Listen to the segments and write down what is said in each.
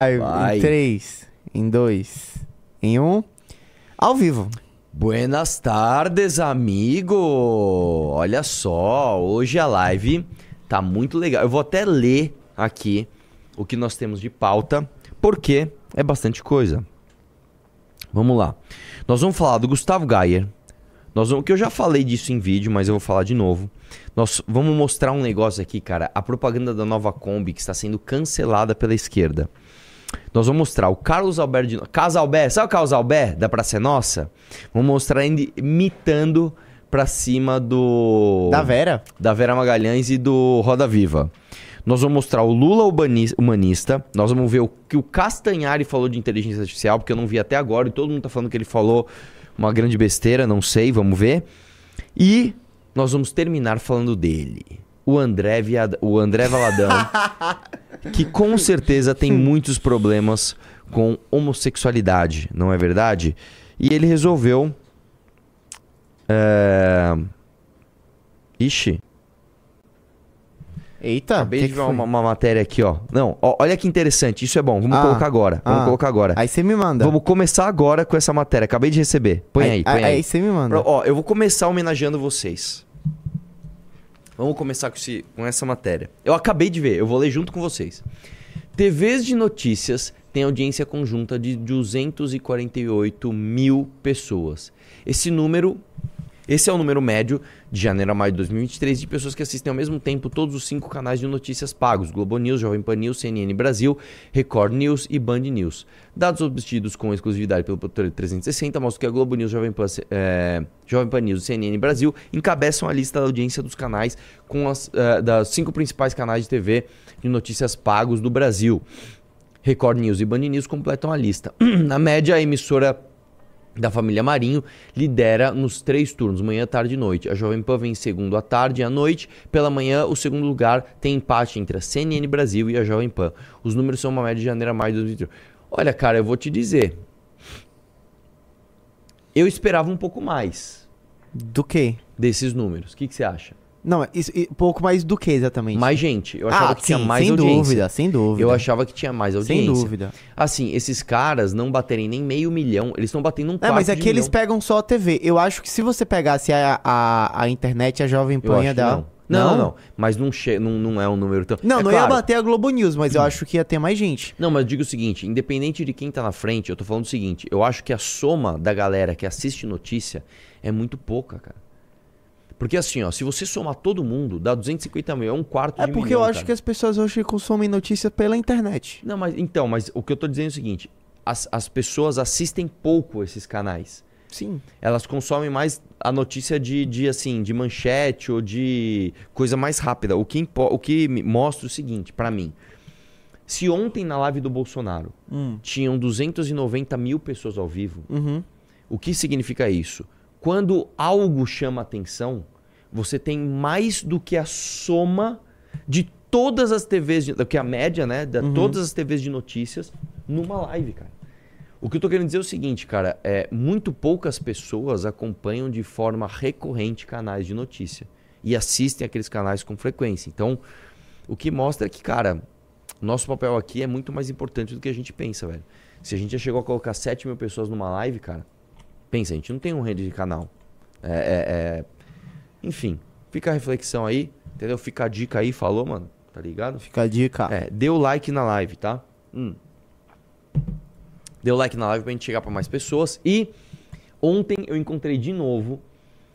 Vai. Em 3, em 2, em 1. Ao vivo. Buenas tardes, amigo! Olha só, hoje a live tá muito legal. Eu vou até ler aqui o que nós temos de pauta, porque é bastante coisa. Vamos lá. Nós vamos falar do Gustavo Gayer. Nós vamos, que eu já falei disso em vídeo, mas eu vou falar de novo. Nós vamos mostrar um negócio aqui, cara. A propaganda da nova Kombi que está sendo cancelada pela esquerda. Nós vamos mostrar o Carlos Alberto de... Alberto, sabe o Carlos Alberto da Praça é Nossa? Vamos mostrar ele imitando pra cima do... Da Vera? Da Vera Magalhães e do Roda Viva. Nós vamos mostrar o Lula humanista. Nós vamos ver o que o Castanhari falou de inteligência artificial, porque eu não vi até agora e todo mundo tá falando que ele falou uma grande besteira, não sei, vamos ver. E nós vamos terminar falando dele. O André, Viad... o André Valadão, que com certeza tem muitos problemas com homossexualidade, não é verdade? E ele resolveu. É... Ixi. Eita. Acabei que de ver uma, uma matéria aqui, ó. Não, ó, olha que interessante. Isso é bom. Vamos Ah, colocar agora. Vamos ah. colocar agora. Aí você me manda. Vamos começar agora com essa matéria. Acabei de receber. Põe aí, põe aí. Aí você me manda. Ó, eu vou começar homenageando vocês. Vamos começar com, esse- com essa matéria. Eu acabei de ver, eu vou ler junto com vocês. TVs de notícias têm audiência conjunta de 248 mil pessoas. Esse número. Esse é o número médio de janeiro a maio de 2023 de pessoas que assistem ao mesmo tempo todos os cinco canais de notícias pagos: Globo News, Jovem Pan News, CNN Brasil, Record News e Band News. Dados obtidos com exclusividade pelo produtor 360 mostram que a Globo News, Jovem Pan, eh, Jovem Pan News e CNN Brasil encabeçam a lista da audiência dos canais com as eh, das cinco principais canais de TV de notícias pagos do Brasil. Record News e Band News completam a lista. Na média, a emissora da família Marinho lidera nos três turnos, manhã, tarde e noite. A Jovem Pan vem em segundo à tarde e à noite. Pela manhã, o segundo lugar tem empate entre a CNN Brasil e a Jovem Pan. Os números são uma média de janeiro a maio de 2023. Olha, cara, eu vou te dizer. Eu esperava um pouco mais Do quê? desses números. O que, que você acha? Não, isso, e- pouco mais do que exatamente? Mais gente. Eu achava ah, que tinha sim, mais sem audiência. dúvida, sem dúvida. Eu achava que tinha mais audiência. Sem dúvida. Assim, esses caras não baterem nem meio milhão, eles estão batendo um É, quarto mas é de que eles milhão. pegam só a TV. Eu acho que se você pegasse a, a, a internet, a Jovem Pan ia dar... não. Não, não, não. Mas não, che... não, não é um número tão. Não, É não ia claro. bater a Globo News, mas eu acho que ia ter mais gente. Não, mas eu digo o seguinte: independente de quem tá na frente, eu tô falando o seguinte: eu acho que a soma da galera que assiste notícia é muito pouca, cara. Porque assim, ó, se você somar todo mundo, dá 250 mil, é um quarto É de porque milhão, eu acho cara. que as pessoas hoje consomem notícias pela internet. Não, mas então, mas o que eu tô dizendo é o seguinte: as, as pessoas assistem pouco esses canais. Sim. Elas consomem mais a notícia de, de assim, de manchete ou de coisa mais rápida. O que, o que mostra o seguinte, pra mim. Se ontem na live do Bolsonaro Hum. tinham 290 mil pessoas ao vivo, Uhum. o que significa isso? Quando algo chama atenção, você tem mais do que a soma de todas as TVs, de, do que a média, né? De todas as TVs de notícias numa live, cara. O que eu tô querendo dizer é o seguinte, cara, é muito poucas pessoas acompanham de forma recorrente canais de notícia e assistem aqueles canais com frequência. Então, o que mostra é que, cara, nosso papel aqui é muito mais importante do que a gente pensa, velho. Se a gente já chegou a colocar 7 mil pessoas numa live, cara, pensa, a gente não tem um rede de canal. É, é- é- Enfim, fica a reflexão aí, entendeu? Fica a dica aí, falou, mano? Tá ligado? Fica a dica. É, dê o like na live, tá? Hum. Dê o like na live pra gente chegar pra mais pessoas. E ontem eu encontrei de novo.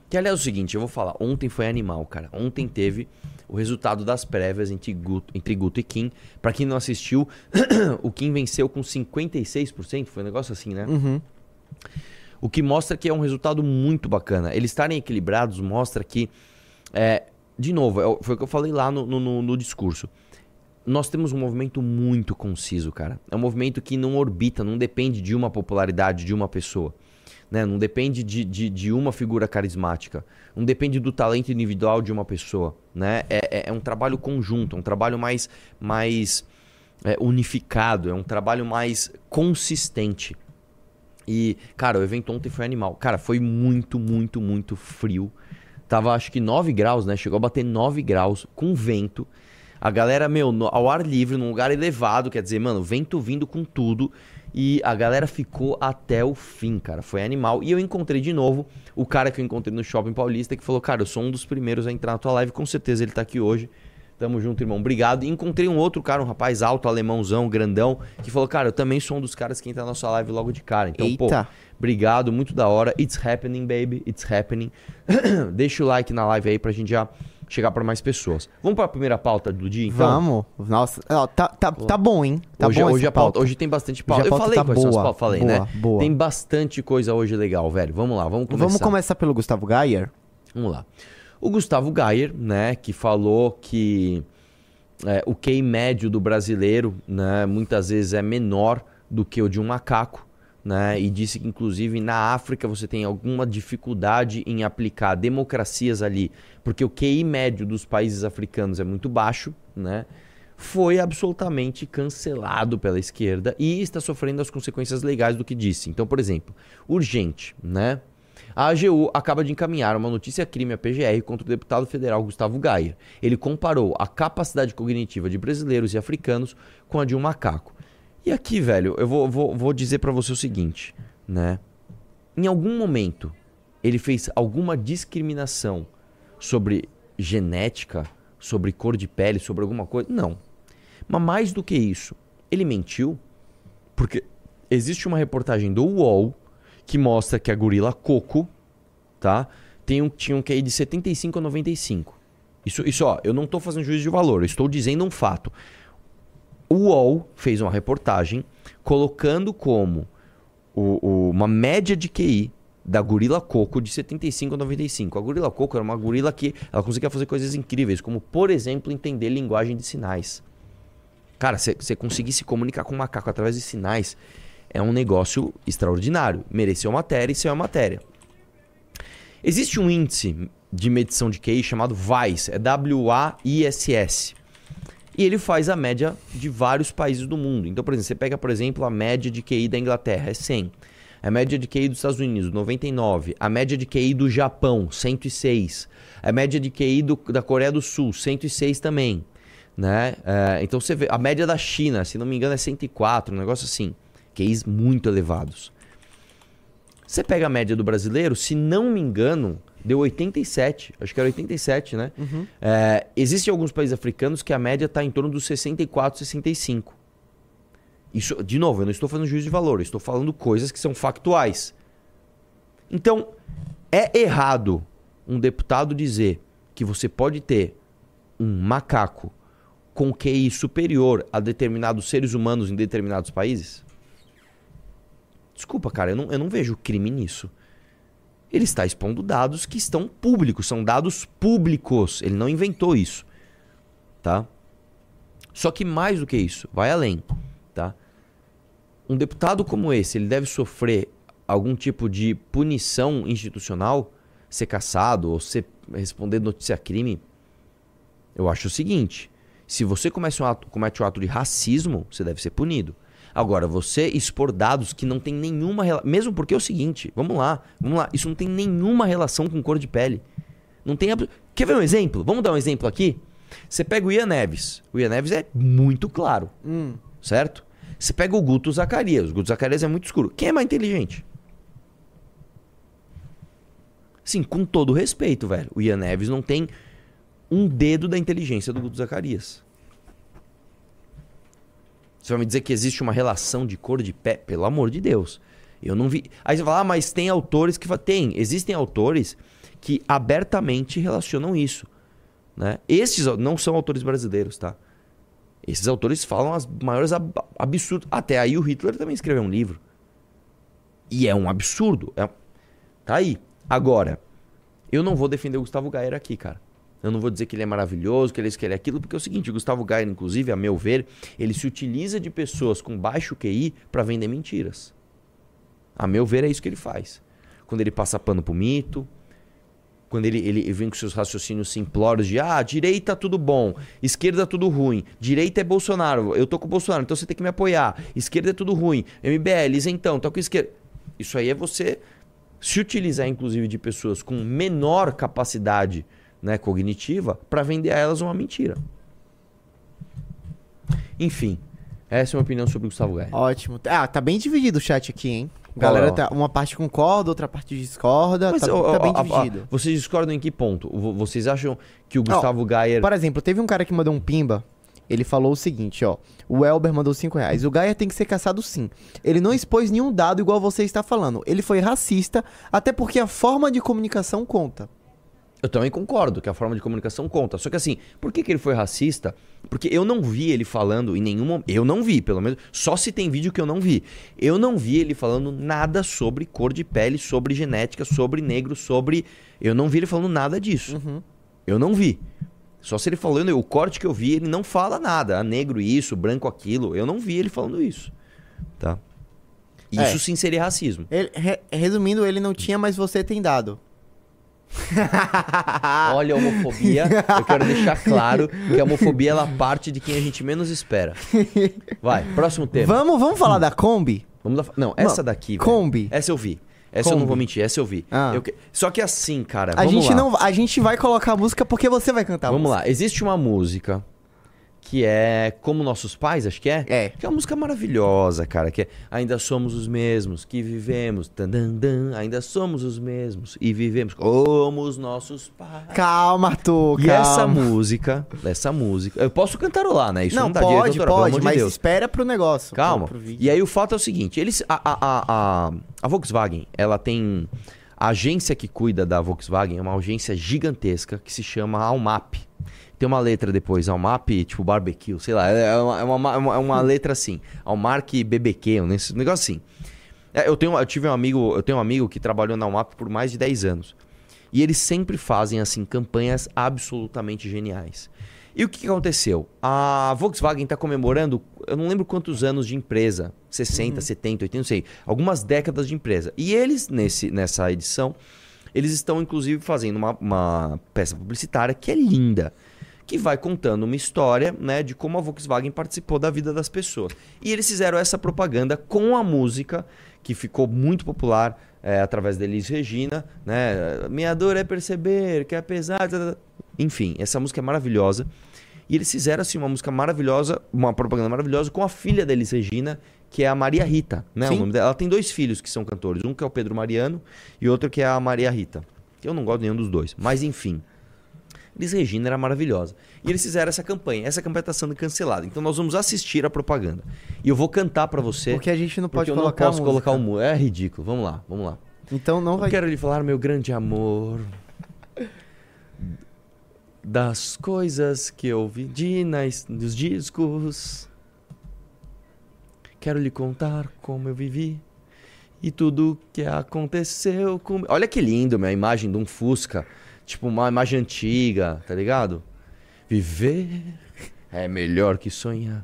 Que aliás é o seguinte, eu vou falar. Ontem foi animal, cara. Ontem teve o resultado das prévias entre Guto, entre Guto e Kim. Pra quem não assistiu, o Kim venceu com 56%. Foi um negócio assim, né? Uhum. O que mostra que é um resultado muito bacana. Eles estarem equilibrados mostra que, é, de novo, é foi o que eu falei lá no, no- no- no discurso. Nós temos um movimento muito conciso, cara. É um movimento que não orbita, não depende de uma popularidade de uma pessoa. Né? Não depende de, de, de uma figura carismática. Não depende do talento individual de uma pessoa. Né? É, é- é um trabalho conjunto, é um trabalho mais, mais é, unificado, é um trabalho mais consistente. E, cara, o evento ontem foi animal. Cara, foi muito, muito, muito frio. Tava acho que 9 graus, né? Chegou a bater 9 graus com vento. A galera, meu, no- ao ar livre, num lugar elevado, quer dizer, mano, vento vindo com tudo. E a galera ficou até o fim, cara. Foi animal. E eu encontrei de novo o cara que eu encontrei no Shopping Paulista, que falou, cara, eu sou um dos primeiros a entrar na tua live. Com certeza ele tá aqui hoje. Tamo junto, irmão. Obrigado. E encontrei um outro cara, um rapaz alto, alemãozão, grandão, que falou, cara, eu também sou um dos caras que entra na sua live logo de cara. Então, pô, Eita. obrigado, muito da hora. It's happening, baby. It's happening. Deixa o like na live aí pra gente já chegar pra mais pessoas. Vamos pra primeira pauta do dia, então? Vamos. Nossa, ó, tá, tá, tá bom, hein? Tá hoje bom hoje a pauta, hoje tem bastante pauta. Hoje a Eu pauta falei tá quais são as boa, pautas, falei, boa, né? boa. Tem bastante coisa hoje legal, velho. Vamos lá, vamos começar. Vamos começar pelo Gustavo Gayer? Vamos lá. O Gustavo Gayer, né, que falou que é, o QI médio do brasileiro, né, muitas vezes é menor do que o de um macaco, né, e disse que inclusive na África você tem alguma dificuldade em aplicar democracias ali, porque o QI médio dos países africanos é muito baixo, né? Foi absolutamente cancelado pela esquerda e está sofrendo as consequências legais do que disse. Então, por exemplo, urgente, né? A AGU acaba de encaminhar uma notícia crime à PGR contra o deputado federal Gustavo Gayer. Ele comparou a capacidade cognitiva de brasileiros e africanos com a de um macaco. E aqui, velho, eu vou, vou, vou dizer pra você o seguinte, né? Em algum momento, ele fez alguma discriminação sobre genética, sobre cor de pele, sobre alguma coisa? Não. Mas mais do que isso, ele mentiu porque existe uma reportagem do UOL que mostra que a gorila Coco, tá? Tem um, tinha um QI de 75 a 95. Isso, isso, ó, eu não tô fazendo juízo de valor, eu estou dizendo um fato. O UOL fez uma reportagem colocando como o- o- uma média de QI da gorila Coco de 75 a 95. A gorila Coco era uma gorila que ela conseguia fazer coisas incríveis, como, por exemplo, entender linguagem de sinais. Cara, você conseguir se comunicar com um macaco através de sinais é um negócio extraordinário. Mereceu matéria e isso é matéria. Existe um índice de medição de QI chamado WAIS, é W-A-I-S-S. E ele faz a média de vários países do mundo. Então, por exemplo, você pega, por exemplo, a média de QI da Inglaterra, é 100. A média de QI dos Estados Unidos, 99. A média de QI do Japão, 106. A média de QI do- da Coreia do Sul, 106 também. Né? É, então você vê, a média da China, se não me engano, é 104, um negócio assim. QIs muito elevados. Você pega a média do brasileiro, se não me engano, deu 87. Acho que era 87, né? É, existem alguns países africanos que a média está em torno dos 64, 65. Isso, de novo, eu não estou fazendo juízo de valor, eu estou falando coisas que são factuais. Então, é errado um deputado dizer que você pode ter um macaco com QI superior a determinados seres humanos em determinados países? Desculpa, cara, eu não, eu não vejo crime nisso. Ele está expondo dados que estão públicos, são dados públicos. Ele não inventou isso, tá? Só que mais do que isso, vai além, tá? Um deputado como esse, ele deve sofrer algum tipo de punição institucional, ser caçado ou ser responder notícia crime? Eu acho o seguinte: se você comete um ato, comete um ato de racismo, você deve ser punido. Agora, você expor dados que não tem nenhuma relação. Mesmo porque é o seguinte, vamos lá, vamos lá, isso não tem nenhuma relação com cor de pele. Não tem. Quer ver um exemplo? Vamos dar um exemplo aqui? Você pega o Ian Neves. O Ian Neves é muito claro, certo? Você pega o Guto Zacarias. O Guto Zacarias é muito escuro. Quem é mais inteligente? Sim, com todo respeito, velho. O Ian Neves não tem um dedo da inteligência do Guto Zacarias. Você vai me dizer que existe uma relação de cor de pé? Pelo amor de Deus. Eu não vi. Aí você fala, ah, mas tem autores que. Tem, existem autores que abertamente relacionam isso. Né? Esses não são autores brasileiros, tá? Esses autores falam as maiores ab absurdos. Até aí o Hitler também escreveu um livro. E é um absurdo. É... Tá aí. Agora, eu não vou defender o Gustavo Gayer aqui, cara. Eu não vou dizer que ele é maravilhoso, que ele é isso, que ele é aquilo, porque é o seguinte, o Gustavo Gayer, inclusive, a meu ver, ele se utiliza de pessoas com baixo QI para vender mentiras. A meu ver, é isso que ele faz. Quando ele passa pano pro mito, quando ele, ele vem com seus raciocínios simplórios de ah, direita tudo bom, esquerda tudo ruim, direita é Bolsonaro, eu tô com o Bolsonaro, então você tem que me apoiar, esquerda é tudo ruim, MBL, isentão, tô com esquerda. Isso aí é você se utilizar, inclusive, de pessoas com menor capacidade né, cognitiva para vender a elas uma mentira. Enfim, essa é a minha opinião sobre o Gustavo Gaia. Ótimo. Ah, tá bem dividido o chat aqui, hein? Galera, tá, uma parte concorda, outra parte discorda. Mas, tá, ó, tá ó, bem ó, ó, dividido. vocês discordam em que ponto? Vo- Vocês acham que o Gustavo Gaia... Por exemplo, teve um cara que mandou um pimba. Ele falou o seguinte, ó. O Elber mandou 5 reais. O Gaia tem que ser caçado sim. Ele não expôs nenhum dado igual você está falando. Ele foi racista, até porque a forma de comunicação conta. Eu também concordo que a forma de comunicação conta. Só que assim, por que, que ele foi racista? Porque eu não vi ele falando em nenhum momento. Eu não vi, pelo menos. Só se tem vídeo que eu não vi. Eu não vi ele falando nada sobre cor de pele, sobre genética, sobre negro, sobre. Eu não vi ele falando nada disso. Eu não vi. Só se ele falando, o corte que eu vi, ele não fala nada. Ah, negro isso, branco aquilo. Eu não vi ele falando isso. Tá? É. Isso sim seria racismo. Ele- re- resumindo, ele não tinha, mas você tem dado. Olha a homofobia. Eu quero deixar claro que a homofobia ela parte de quem a gente menos espera. Vai, próximo tema. Vamos, vamos falar da Kombi? Vamos dar... Não, essa daqui. velho. Kombi. Essa eu vi. Essa eu não vou mentir, essa eu vi. Ah. Eu que- Só que assim, cara. A vamos gente, lá. não, a gente vai colocar a música porque você vai cantar a Vamos música. lá. Existe uma música que é Como Nossos Pais, acho que é? É. Que é uma música maravilhosa, cara. Que é Ainda somos os mesmos que vivemos. tan, dan, dan, ainda somos os mesmos e vivemos como os nossos pais. Calma, Arthur, E calma. essa música, essa música, eu posso cantarolar, né? Isso não, não, dá direito pode, pelo pode, de mas Deus. espera pro negócio. Calma. pro- pro vídeo. E aí o fato é o seguinte, eles a, a, a, a, a Volkswagen, ela tem a agência que cuida da Volkswagen é uma agência gigantesca que se chama Almap. Tem uma letra depois, Almap, tipo barbecue, sei lá, é uma, é uma, é uma- é uma letra assim, Almark BBQ, um nesse- negócio assim. É, eu, tenho, eu tive um amigo, eu tenho um amigo que trabalhou na Almap por mais de 10 anos. E eles sempre fazem assim campanhas absolutamente geniais. E o que aconteceu? A Volkswagen está comemorando, eu não lembro quantos anos de empresa, 60, 70, 80, não sei, algumas décadas de empresa. E eles, nesse, nessa edição, eles estão inclusive fazendo uma, uma peça publicitária que é linda, que vai contando uma história né, de como a Volkswagen participou da vida das pessoas. E eles fizeram essa propaganda com a música, que ficou muito popular é, através da Elis Regina, né? Minha dor é perceber que apesar... de-" Enfim, essa música é maravilhosa. E eles fizeram assim uma música maravilhosa, uma propaganda maravilhosa com a filha da Elis Regina, que é a Maria Rita, né? Sim. O nome dela. Ela tem dois filhos que são cantores, um que é o Pedro Mariano e outro que é a Maria Rita. Eu não gosto de nenhum dos dois, mas enfim. Elis Regina era maravilhosa. E eles fizeram essa campanha. Essa campanha está sendo cancelada. Então nós vamos assistir a propaganda. E eu vou cantar para você. Porque a gente não pode porque eu não colocar posso colocar o mu. É ridículo. Vamos lá, vamos lá. Então não Eu vai... quero lhe falar, meu grande amor, das coisas que eu vi nas, nos discos. Quero lhe contar como eu vivi e tudo que aconteceu comigo. Olha que lindo, minha imagem de um Fusca. Tipo, uma imagem antiga, tá ligado? Viver é melhor que sonhar.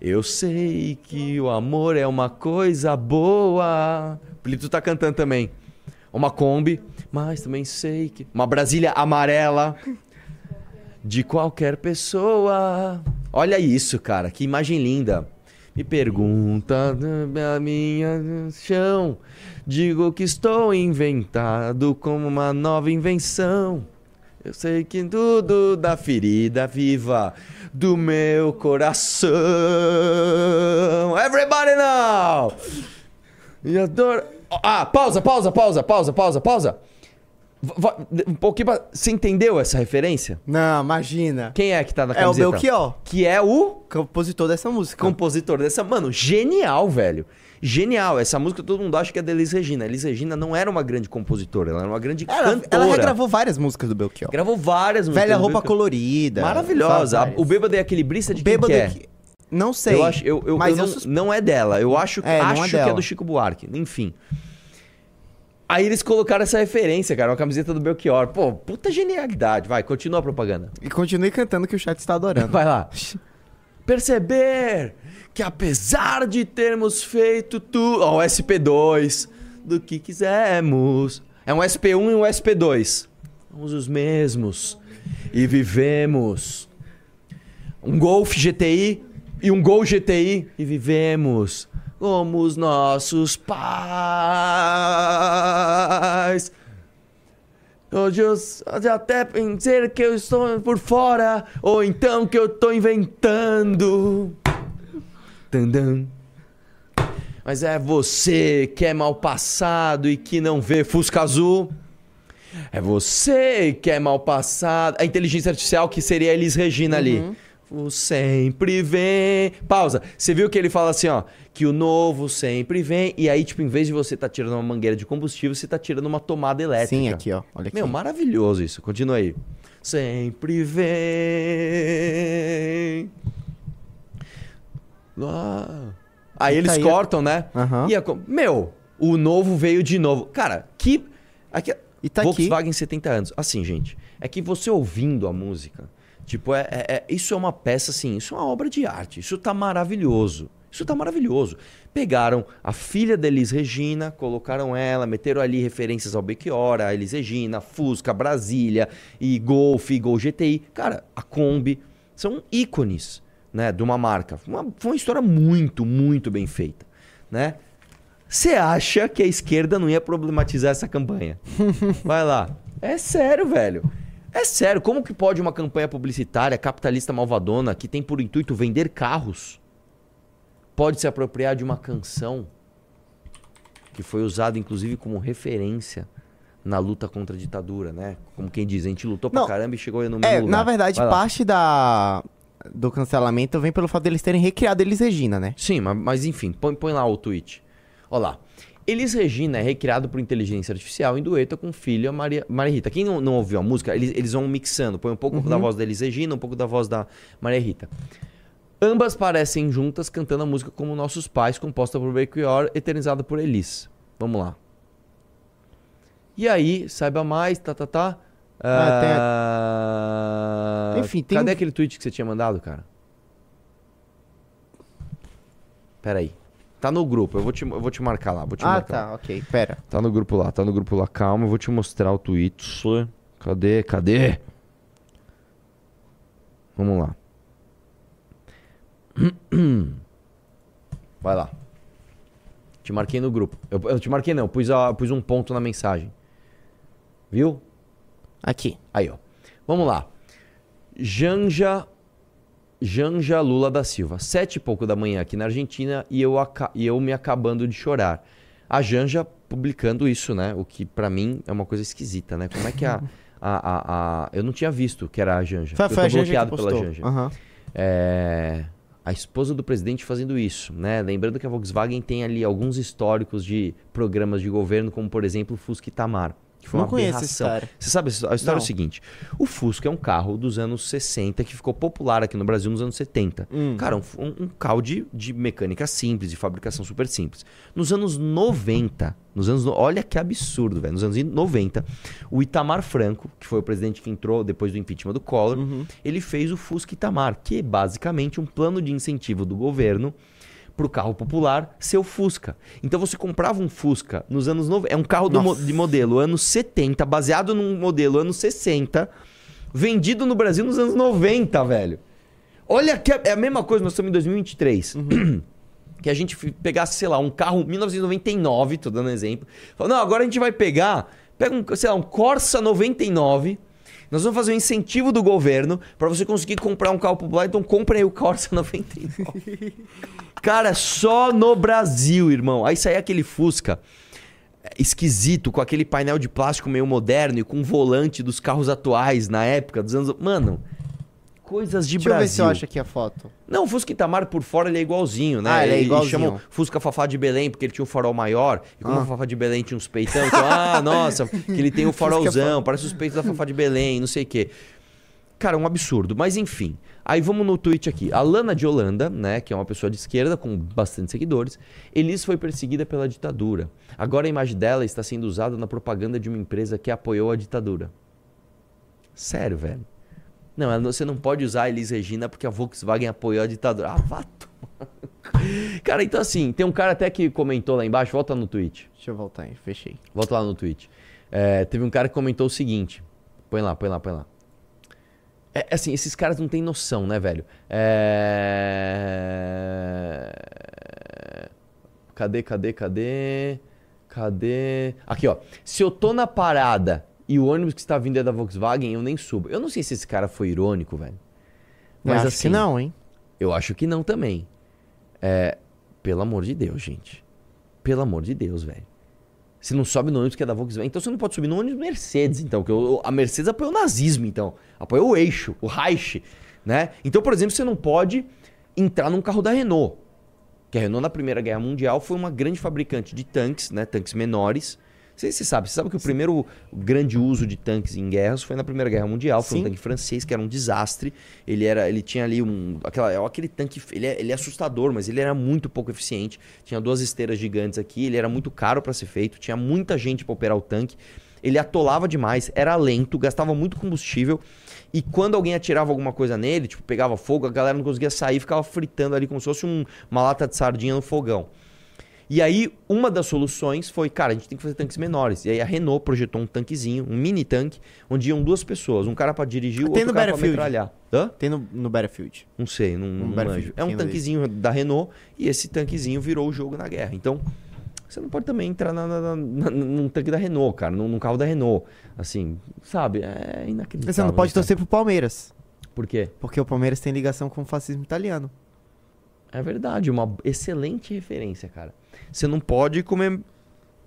Eu sei que o amor é uma coisa boa. Plito tá cantando também. Uma Kombi, mas também sei que. Uma Brasília amarela. De qualquer pessoa. Olha isso, cara. Que imagem linda. Me pergunta a minha chão. Digo que estou inventado como uma nova invenção. Eu sei que tudo da ferida viva do meu coração. Everybody now! E a dor. Ah, pausa, pausa, pausa, pausa, pausa, pausa. Um pouquinho pra... Você entendeu essa referência? Não, imagina. Quem é que tá na É o camiseta? Belchior, Que é o compositor dessa música. compositor dessa. Mano, genial, velho. Genial. Essa música todo mundo acha que é da Elis Regina. Elis Regina não era uma grande compositora, ela era uma grande Ela, cantora. ela regravou várias músicas do Belchior. Gravou várias músicas. Velha roupa Belchior. colorida. Maravilhosa. várias. A- O Bêbado é aquele brista de Bêbado quem que é? é que- Não sei. Eu acho, eu, eu, mas eu não, não é dela. Eu acho, É, é acho que é do Chico Buarque. Enfim. Aí eles colocaram essa referência, cara, uma camiseta do Belchior. Pô, puta genialidade. Vai, continua a propaganda. E continue cantando que o chat está adorando. Vai lá. Perceber que apesar de termos feito tudo. Ó, o SP2. Do que quisermos. É um SP1 e um SP2. Somos os mesmos. E vivemos. Um Golf GTI e um Gol GTI. E vivemos como os nossos pais. Hoje eu até pensei que eu estou por fora, ou então que eu tô inventando. Tandam. Mas é você que é mal passado e que não vê Fusca Azul. É você que é mal passado. A inteligência artificial que seria Elis Regina ali. O sempre vem. Pausa. Você viu que ele fala assim, ó, que o novo sempre vem e aí tipo em vez de você tá tirando uma mangueira de combustível, você tá tirando uma tomada elétrica. Sim, aqui, ó. Olha aqui. Meu, maravilhoso isso. Continua aí. Sempre vem. Ah. Aí eles Tá aí. cortam, né? Aham. E a Meu, o novo veio de novo. Cara, que. Aqui... E tá aqui. Volkswagen 70 anos. Assim, gente, é que você ouvindo a música, tipo, é, é- é- isso é uma peça, assim, isso é uma obra de arte. Isso tá maravilhoso. Isso tá maravilhoso. Pegaram a filha da Elis Regina, colocaram ela, meteram ali referências ao Belchior, a Elis Regina, Fusca, Brasília, e Golf, e Gol GTI. Cara, a Kombi. São ícones, né, de uma marca. Uma- foi uma história muito, muito bem feita, né? Você acha que a esquerda não ia problematizar essa campanha? Vai lá. É sério, velho. É sério. Como que pode uma campanha publicitária capitalista malvadona que tem por intuito vender carros pode se apropriar de uma canção que foi usada inclusive como referência na luta contra a ditadura, né? Como quem diz, a gente lutou pra Não. caramba e chegou no mesmo É, lugar. na verdade, parte da do cancelamento vem pelo fato deles terem recriado Elis Regina, né? Sim, mas, mas enfim, põe, põe lá o tweet. Olha lá. Elis Regina é recriado por inteligência artificial em dueto com filha Maria, Maria Rita. Quem não, não ouviu a música, eles, eles vão mixando. Põe um pouco da voz da Elis Regina, um pouco da voz da Maria Rita. Ambas parecem juntas cantando a música como Nossos Pais, composta por Belchior, eternizada por Elis. Vamos lá. E aí, saiba mais, tá, tá, tá. Ah, tem Ah, Enfim, tem Cadê aquele tweet que você tinha mandado, cara? Pera aí. Tá no grupo, eu vou te, eu vou te marcar lá. Vou te Ah, marcar. tá, ok. Pera. Tá no grupo lá, tá no grupo lá. Calma, eu vou te mostrar o tweet. Cadê? Cadê? Vamos lá. Vai lá. Te marquei no grupo. Eu, eu te marquei não, pus, a- pus um ponto na mensagem. Viu? Aqui. Aí, ó. Vamos lá. Janja Janja Lula da Silva. Sete e pouco da manhã aqui na Argentina e eu, e eu me acabando de chorar. A Janja publicando isso, né? O que pra mim é uma coisa esquisita, né? Como é que a. a, a, a- Eu não tinha visto que era a Janja. Foi, eu foi tô a Janja que bloqueado pela Janja. Aham. É, a esposa do presidente fazendo isso, né? Lembrando que a Volkswagen tem ali alguns históricos de programas de governo, como por exemplo o Fusca Itamar, que foi Não uma conheço aberração. cara. Você sabe, a história é Não. o seguinte: o Fusca é um carro dos anos 60 que ficou popular aqui no Brasil nos anos 70. Hum. Cara, um, um- carro de, de mecânica simples, de fabricação super simples. Nos anos 90, nos anos, no- olha que absurdo, velho. Nos anos 90, o Itamar Franco, que foi o presidente que entrou depois do impeachment do Collor, Uhum. ele fez o Fusca Itamar, que é basicamente um plano de incentivo do governo para o carro popular ser o Fusca. Então você comprava um Fusca nos anos 90, é um carro do de modelo anos 70, baseado num modelo anos 60, vendido no Brasil nos anos 90, velho. Olha que é é a mesma coisa, nós estamos em 2023. Que a gente pegasse, sei lá, um carro 1999, tô dando exemplo. Fala, não, agora a gente vai pegar, pega um, sei lá, um Corsa 99. Nós vamos fazer um incentivo do governo para você conseguir comprar um carro popular, então compre aí o Corsa 99. Cara, só no Brasil, irmão. Aí sai aquele Fusca é, esquisito, com aquele painel de plástico meio moderno e com o volante dos carros atuais na época dos anos. Mano, coisas de Deixa eu ver se Brasil. eu acho aqui a foto. Não, o Fusca Itamar por fora ele é igualzinho, né? Ah, ele é igualzinho. E chamam Fusca Fafá de Belém porque ele tinha um farol maior. E como Ah. o Fafá de Belém tinha uns peitão, então, ah, nossa, que ele tem o farolzão, parece os peitos da Fafá de Belém, não sei o quê. Cara, um absurdo. Mas enfim. Aí vamos no tweet aqui. A Lana de Holanda, né, que é uma pessoa de esquerda com bastante seguidores, Elis foi perseguida pela ditadura. Agora a imagem dela está sendo usada na propaganda de uma empresa que apoiou a ditadura. Sério, velho. Não, ela você não pode usar a Elis Regina porque a Volkswagen apoiou a ditadura. Ah, vá tomar. Cara, então assim, tem um cara até que comentou lá embaixo, volta no tweet. Deixa eu voltar aí, fechei. Volta lá no tweet. É, teve um cara que comentou o seguinte. Põe lá, põe lá, põe lá. É, assim, esses caras não têm noção, né, velho? É... Cadê, cadê, cadê? Cadê? Aqui, ó. Se eu tô na parada e o ônibus que está vindo é da Volkswagen, eu nem subo. Eu não sei se esse cara foi irônico, velho. Mas acho assim, que não, hein? eu acho que não também. É, pelo amor de Deus, gente. Pelo amor de Deus, velho. Você não sobe no ônibus que é da Volkswagen, então você não pode subir no ônibus Mercedes, então. O- a Mercedes apoiou o nazismo, então. Apoiou o eixo, o Reich, né? Então, por exemplo, você não pode entrar num carro da Renault. Que a Renault, na Primeira Guerra Mundial, foi uma grande fabricante de tanques, né? Tanques menores. Se você sabe. Você sabe que o primeiro grande uso de tanques em guerras foi na Primeira Guerra Mundial. Foi Sim. um tanque francês que era um desastre. Ele era, ele tinha ali um, aquela, é aquele tanque, ele é, ele é assustador, mas ele era muito pouco eficiente. Tinha duas esteiras gigantes aqui. Ele era muito caro para ser feito. Tinha muita gente para operar o tanque. Ele atolava demais, era lento, gastava muito combustível. E quando alguém atirava alguma coisa nele, tipo, pegava fogo, a galera não conseguia sair, ficava fritando ali como se fosse um- uma lata de sardinha no fogão. E aí, uma das soluções foi, cara, a gente tem que fazer tanques menores. E aí a Renault projetou um tanquezinho, um mini tanque, onde iam duas pessoas, um cara pra dirigir, o outro no cara Battlefield. metralhar. Hã? Tem no, no Battlefield. Não sei, não, não Battlefield manjo. É um tanquezinho da Renault e esse tanquezinho virou o jogo na guerra. Então, você não pode também entrar na, na- na- num tanque da Renault, cara, num, num carro da Renault. Assim, sabe? É inacreditável. Você não pode né, torcer pro Palmeiras. Por quê? Porque o Palmeiras tem ligação com o fascismo italiano. É verdade, uma excelente referência, cara. Você não pode comer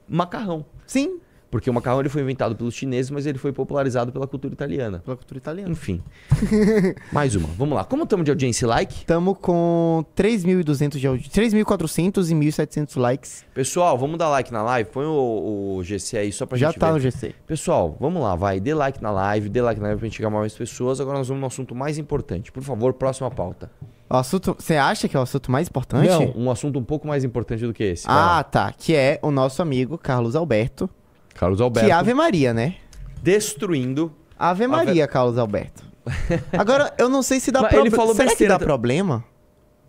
macarrão. Sim, Porque o macarrão ele foi inventado pelos chineses, mas ele foi popularizado pela cultura italiana. pela cultura italiana. Enfim. Mais uma. Vamos lá. Como estamos de audiência e like? Tamo com 3.200 de audi- 3.400 e 1.700 likes. Pessoal, vamos dar like na live? Põe o, o GC aí só pra Já gente tá ver. no GC. Pessoal, vamos lá, vai. Dê like na live, dê like na live pra gente chegar mais pessoas. Agora nós vamos no assunto mais importante. Por favor, próxima pauta. O assunto, você acha que é o assunto mais importante? Não, um assunto um pouco mais importante do que esse. Ah, tá. Que é o nosso amigo Carlos Alberto. Carlos Alberto Que Ave Maria, né? destruindo. Ave Maria, Carlos Alberto. Agora, eu não sei se dá problema. ele falou Será que besteira dá ta- problema?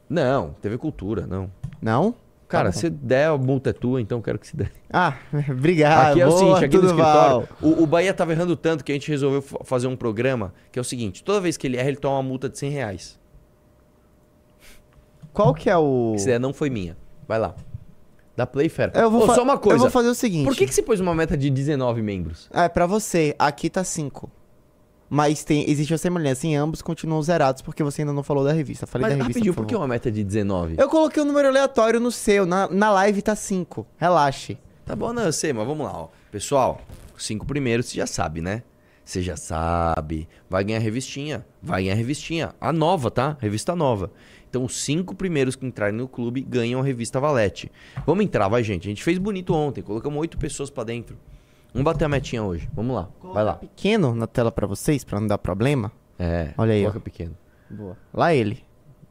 Não, TV Cultura, não. Não? Cara, Tá se der a multa é tua, então eu quero que se dê. Ah, obrigado. aqui é o boa, seguinte, aqui no escritório, o, o Bahia tava errando tanto que a gente resolveu fa- fazer um programa que é o seguinte: toda vez que ele erra, ele toma uma multa de 100 reais. Qual que é o... Essa ideia não foi minha. Vai lá. Da Playfair. Eu vou fa- só uma coisa. Eu vou fazer o seguinte. Por que, que você pôs uma meta de 19 membros? É, pra você, aqui tá 5. Mas tem, existe a semelhança em ambos, continuam zerados, porque você ainda não falou da revista. Falei Mas da revista, rapidinho, por por que uma meta de 19? Eu coloquei um número aleatório no seu, na, na live tá 5. Relaxe. Tá bom, não, eu sei, mas vamos lá, ó. Pessoal, cinco primeiros você já sabe, né? Você já sabe. Vai ganhar revistinha. Vai ganhar revistinha. A nova, tá? Revista nova. Então, os cinco primeiros que entrarem no clube ganham a revista Valete. Vamos entrar, vai, gente. A gente fez bonito ontem. Colocamos oito pessoas pra dentro. Vamos bater a metinha hoje. Vamos lá. Vai lá. Pequeno na tela pra vocês, pra não dar problema. É. Olha aí, Coloca ó. pequeno. Boa. Lá ele.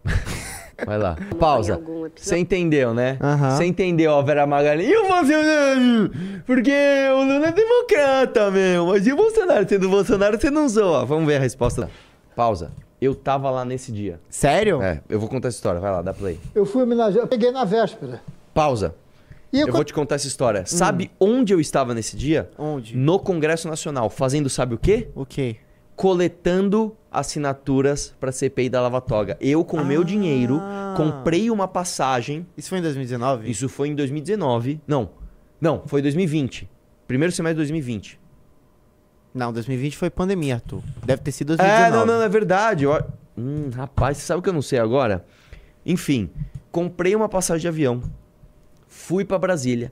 Vai lá. Pausa. Você entendeu, né? Você entendeu, ó, Vera Magalhães. E o Bolsonaro? Porque o Lula é democrata, meu. Mas e o Bolsonaro? Sendo Bolsonaro, você não zoa. Vamos ver a resposta. Pausa. Eu tava lá nesse dia. Sério? É, eu vou contar essa história. Vai lá, dá play. Eu fui homenageado, eu peguei na véspera. Pausa. E eu, Eu vou te contar essa história. Sabe onde eu estava nesse dia? Onde? No Congresso Nacional. Fazendo sabe o quê? O quê? coletando assinaturas pra CPI da Lava Toga. Eu, com o meu Ah. dinheiro, comprei uma passagem. Isso foi em 2019? Isso foi em 2019. Não. Não, foi 2020. Primeiro semestre de 2020. Não, 2020 foi pandemia, Arthur. Deve ter sido É, 2019. não, não, é verdade. Eu... Hum, rapaz, você sabe o que eu não sei agora? Enfim, comprei uma passagem de avião. Fui pra Brasília.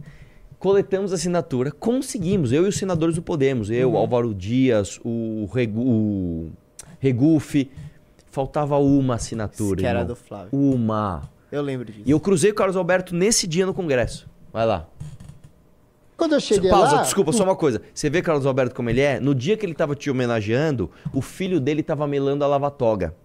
Coletamos assinatura, conseguimos, eu e os senadores do Podemos, eu, Uhum. Álvaro Dias, o, Regu, o Regufe. Faltava uma assinatura. Que era irmão. do Flávio. Uma. Eu lembro disso. E eu cruzei com o Carlos Alberto nesse dia no Congresso. Vai lá. Quando eu cheguei Pausa, lá, desculpa, só uma coisa. Você vê Carlos Alberto como ele é? No dia que ele tava te homenageando, o filho dele tava melando a lava-toga.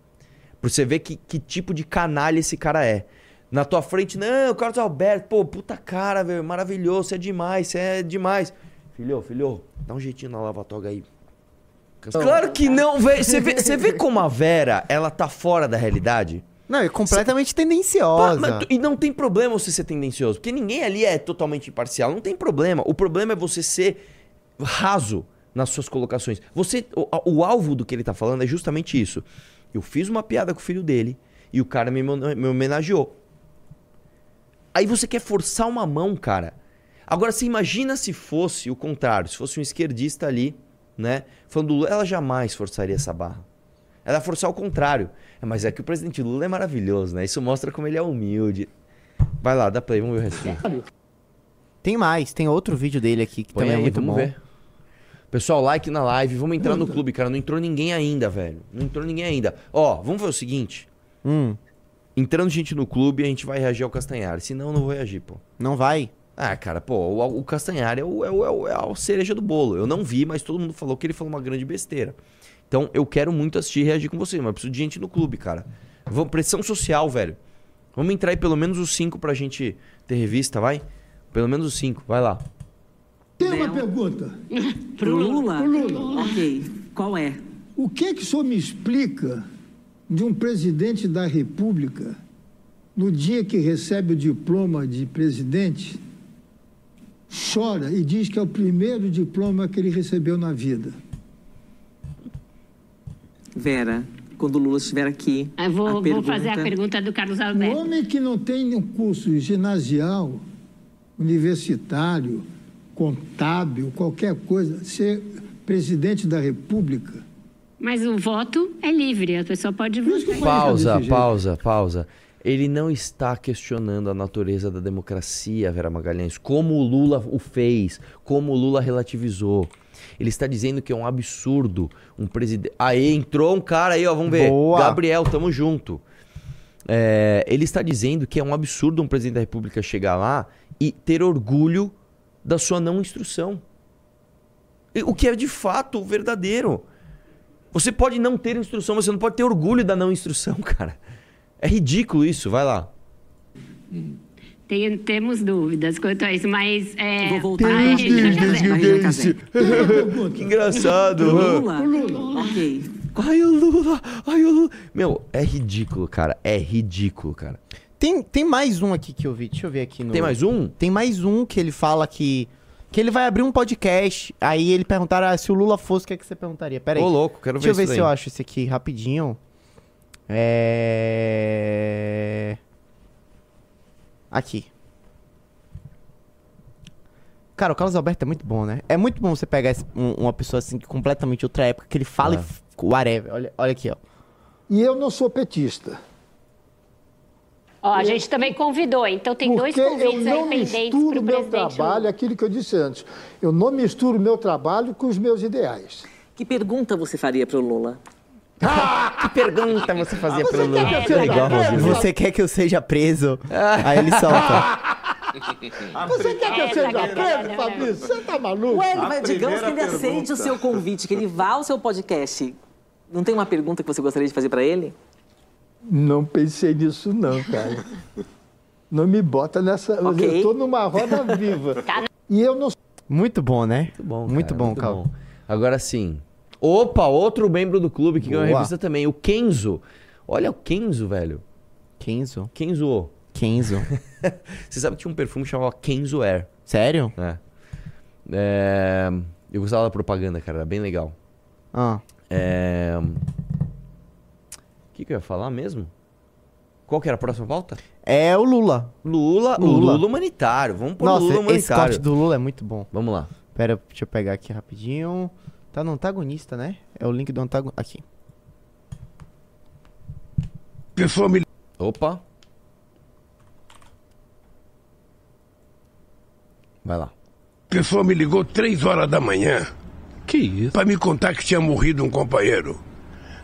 Pra você ver que, que tipo de canalha esse cara é. Na tua frente, não, Carlos Alberto, pô, puta cara, velho, maravilhoso, você é demais, você é demais. Filho, filho, dá um jeitinho na lava-toga aí. Claro que não, velho. Você vê, você vê como a Vera, ela tá fora da realidade? Não, é completamente Pá, tendenciosa. mas e não tem problema você ser tendencioso, porque ninguém ali é totalmente imparcial, não tem problema. O problema é você ser raso nas suas colocações. Você, o, o alvo do que ele tá falando é justamente isso. Eu fiz uma piada com o filho dele e o cara me, me homenageou. Aí você quer forçar uma mão, cara. Agora você imagina se fosse o contrário, se fosse um esquerdista ali né? Falando ela jamais forçaria essa barra. Ela ia forçar o contrário. É, Mas é que o presidente Lula é maravilhoso, né? Isso mostra como ele é humilde. Vai lá, dá play, vamos ver o restinho. Tem mais, tem outro vídeo dele aqui que Põe também aí, é muito vamos bom. ver. Pessoal, like na live, vamos entrar no clube, cara. Não entrou ninguém ainda, velho. Não entrou ninguém ainda. Ó, vamos ver o seguinte. Hum, Entrando gente no clube, a gente vai reagir ao Castanhari. Senão, eu não vou reagir, pô. não vai? Ah, cara, pô, o, o Castanhari é, o, é, o, é, o, é a cereja do bolo. Eu não vi, mas todo mundo falou que ele falou uma grande besteira. Então, eu quero muito assistir e reagir com você, mas eu preciso de gente no clube, cara. Vamos, pressão social, velho. Vamos entrar aí pelo menos os cinco pra gente ter revista, vai? Pelo menos os cinco, vai lá. Tem uma pergunta. Pro Lula? Pro Lula. Ok. Qual é? O que que o senhor me explica de um presidente da República, no dia que recebe o diploma de presidente, chora e diz que é o primeiro diploma que ele recebeu na vida? Vera, quando o Lula estiver aqui. Eu vou, a vou fazer a pergunta do Carlos Um Alberto. homem que não tem um curso ginasial, universitário, contábil, qualquer coisa, ser presidente da República. Mas o voto é livre, a pessoa pode votar. Pausa, pausa, pausa. Ele não está questionando a natureza da democracia, Vera Magalhães, como o Lula o fez, como o Lula relativizou. Ele está dizendo que é um absurdo um presidente. Aí entrou um cara aí, ó, vamos ver. Boa. Gabriel, tamo junto. É, ele está dizendo que é um absurdo um presidente da República chegar lá e ter orgulho da sua não instrução. O que é de fato verdadeiro. Você pode não ter instrução, mas você não pode ter orgulho da não instrução, cara. É ridículo isso, vai lá. Tem- temos dúvidas quanto a isso, mas. É, Vou voltar a Regina Regina Casé. Casé. Regina Casé. Que engraçado. Pro Lula? Ok. Ai, o Lula, ai, o Lula. Meu, é ridículo, cara. É ridículo, cara. Tem, tem mais um aqui que eu vi, deixa eu ver aqui no... Tem mais um? Tem mais um que ele fala que... Que ele vai abrir um podcast, aí ele perguntaram ah, se o Lula fosse, o que, é que você perguntaria? Pera aí. Ô, louco, quero ver Deixa eu ver isso se daí. eu acho esse aqui rapidinho. É... Aqui. Cara, o Carlos Alberto é muito bom, né? É muito bom você pegar esse- um- uma pessoa assim, que completamente outra época, que ele fala É. e whatever. Olha, olha aqui, ó. E eu não sou petista. Ó, a gente também convidou, então tem dois Porque eu convites aí não pendentes misturo para o o meu presidente. trabalho, Lula. aquilo que eu disse antes. Eu não misturo o meu trabalho com os meus ideais. Que pergunta você faria pro Lula? Que pergunta você fazia Você pro Lula? quer que Legal, Rodrigo. Você quer que eu seja preso? Aí ele solta. Você quer que eu Essa seja preso, Fabrício? Você tá maluco? Ué, vai- digamos que ele aceite o seu convite, que ele vá ao seu podcast. Não tem uma pergunta que você gostaria de fazer pra ele? Não pensei nisso não, cara. Não me bota nessa... Ok. Eu tô numa roda viva. E eu não Muito bom, né? Muito bom, Muito cara, bom, muito Cal. bom. Agora sim. Opa, outro membro do clube que ganhou a Boa. revista também, o Kenzo. Olha o Kenzo, velho. Kenzo. Kenzo. Kenzo. Você sabe que tinha um perfume que chamava Kenzo Air, Sério? né? É, Eu gostava da propaganda, cara, era bem legal. Ah. É... O que, que eu ia falar mesmo? Qual que era a próxima pauta? É o Lula. Lula, o Lula. Lula humanitário. Vamos pôr Nossa, Lula esse humanitário. corte do Lula é muito bom. Vamos lá. Pera, deixa eu pegar aqui rapidinho. Tá no antagonista, né? É o link do antagonista. Aqui. pessoa me Opa. Vai lá. pessoa me ligou três horas da manhã Que isso? para me contar que tinha morrido um companheiro.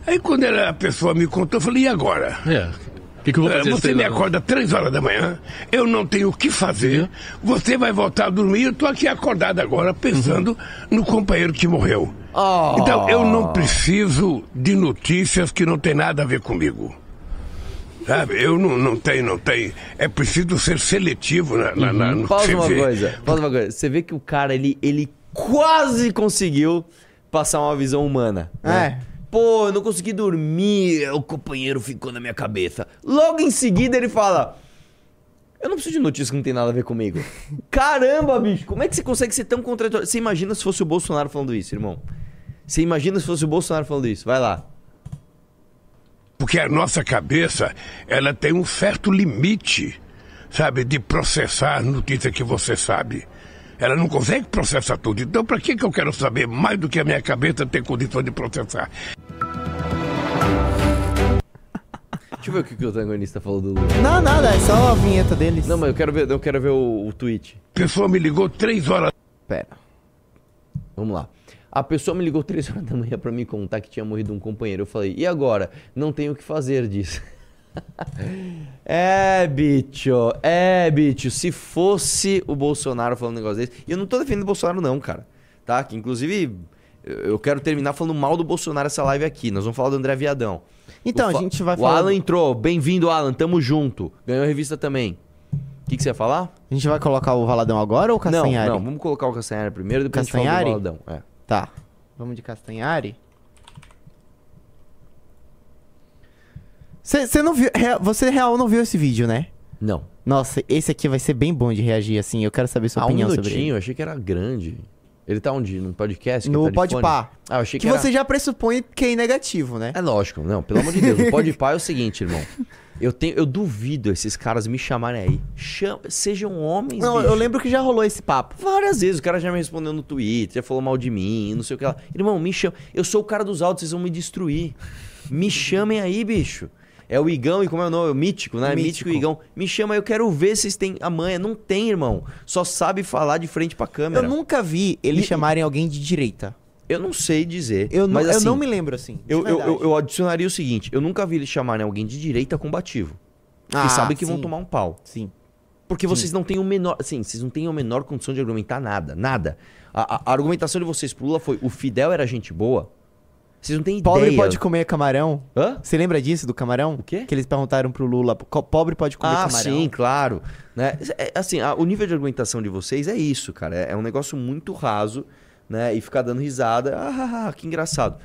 Aí quando ela- a pessoa me contou, eu falei, e agora? É. O que, que eu vou Eh, fazer? Você me acorda três horas da manhã, eu não tenho o que fazer, você vai voltar a dormir, eu tô aqui acordado agora pensando no companheiro que morreu. Então eu não preciso de notícias que não tem nada a ver comigo. Sabe, eu não, não tenho, não tenho. É preciso ser seletivo na, na, na- no que Pausa uma vê. coisa. Pausa uma coisa. Você vê que o cara, ele, ele quase conseguiu passar uma visão humana. né? É. Pô, eu não consegui dormir, o companheiro ficou na minha cabeça. Logo em seguida ele fala... Eu não preciso de notícia que não tem nada a ver comigo. Caramba, bicho, como é que você consegue ser tão contraditório? Você imagina se fosse o Bolsonaro falando isso, irmão? Você imagina se fosse o Bolsonaro falando isso? Vai lá. Porque a nossa cabeça, ela tem um certo limite, sabe, de processar notícia que você sabe. Ela não consegue processar tudo. Então, para que, que eu quero saber mais do que a minha cabeça ter condição de processar? Deixa eu ver o que, que o antagonista falou do Lula. Não, nada, é só a vinheta deles. Não, mas eu quero ver, eu quero ver o, o tweet. Pessoa me ligou três horas. Pera. Vamos lá. A pessoa me ligou três horas da manhã pra me contar que tinha morrido um companheiro. Eu falei, e agora? Não tenho o que fazer disso. é, bicho. É, bicho. Se fosse o Bolsonaro falando um negócio desse. E eu não tô defendendo o Bolsonaro, não, cara. Tá? Que inclusive. Eu quero terminar falando mal do Bolsonaro essa live aqui. Nós vamos falar do André Viadão. Então, O a gente vai o falar. Alan entrou. Bem-vindo, Alan. Tamo junto. Ganhou a revista também. O que, que você ia falar? A gente vai colocar o Valadão agora ou o Não, Castanhari? não. Vamos colocar o Castanhari primeiro, depois a gente fala do Castanhari? Valadão. É. Tá. Vamos de Castanhari? Você não viu. Você real não viu esse vídeo, né? Não. Nossa, esse aqui vai ser bem bom de reagir, assim. Eu quero saber sua Ah, um opinião sobre ele. eu achei que era grande. Ele tá onde? No podcast? No tá Podpah. Ah, eu achei que, Que era... você já pressupõe que é negativo, né? É lógico, não, pelo amor de Deus. O Podpah é o seguinte, irmão. Eu, tenho, eu duvido esses caras me chamarem aí. Cham... Sejam homens, Não, bicho. eu lembro que já rolou esse papo. Várias vezes o cara já me respondeu no Twitter, já falou mal de mim, não sei o que lá. Irmão, me chama. Eu sou o cara dos áudios, vocês vão me destruir. Me chamem aí, bicho. É o Igão e como é o nome? O Mítico, né? Mítico, Mítico. Igão. Me chama eu quero ver se vocês têm a manha. Não tem, irmão. Só sabe falar de frente pra câmera. Eu nunca vi eles E- chamarem alguém de direita. Eu não sei dizer. Eu, não, mas, eu assim, não me lembro assim. Eu, eu, eu, eu adicionaria o seguinte: eu nunca vi eles chamarem alguém de direita combativo. Ah, e sabem que vão sim. tomar um pau. Sim. Porque vocês não têm o menor. Assim, vocês não têm a menor condição de argumentar nada. Nada. A, a- a argumentação de vocês pro Lula foi: o Fidel era gente boa. Vocês não têm Pobre ideia. pode comer camarão. Hã? Você lembra disso, do camarão? O quê? Que eles perguntaram pro Lula, pobre pode comer Ah, camarão. sim, claro. Né? É, assim, a- o nível de argumentação de vocês é isso, cara. É, é um negócio muito raso, né? E ficar dando risada. Ah, que engraçado.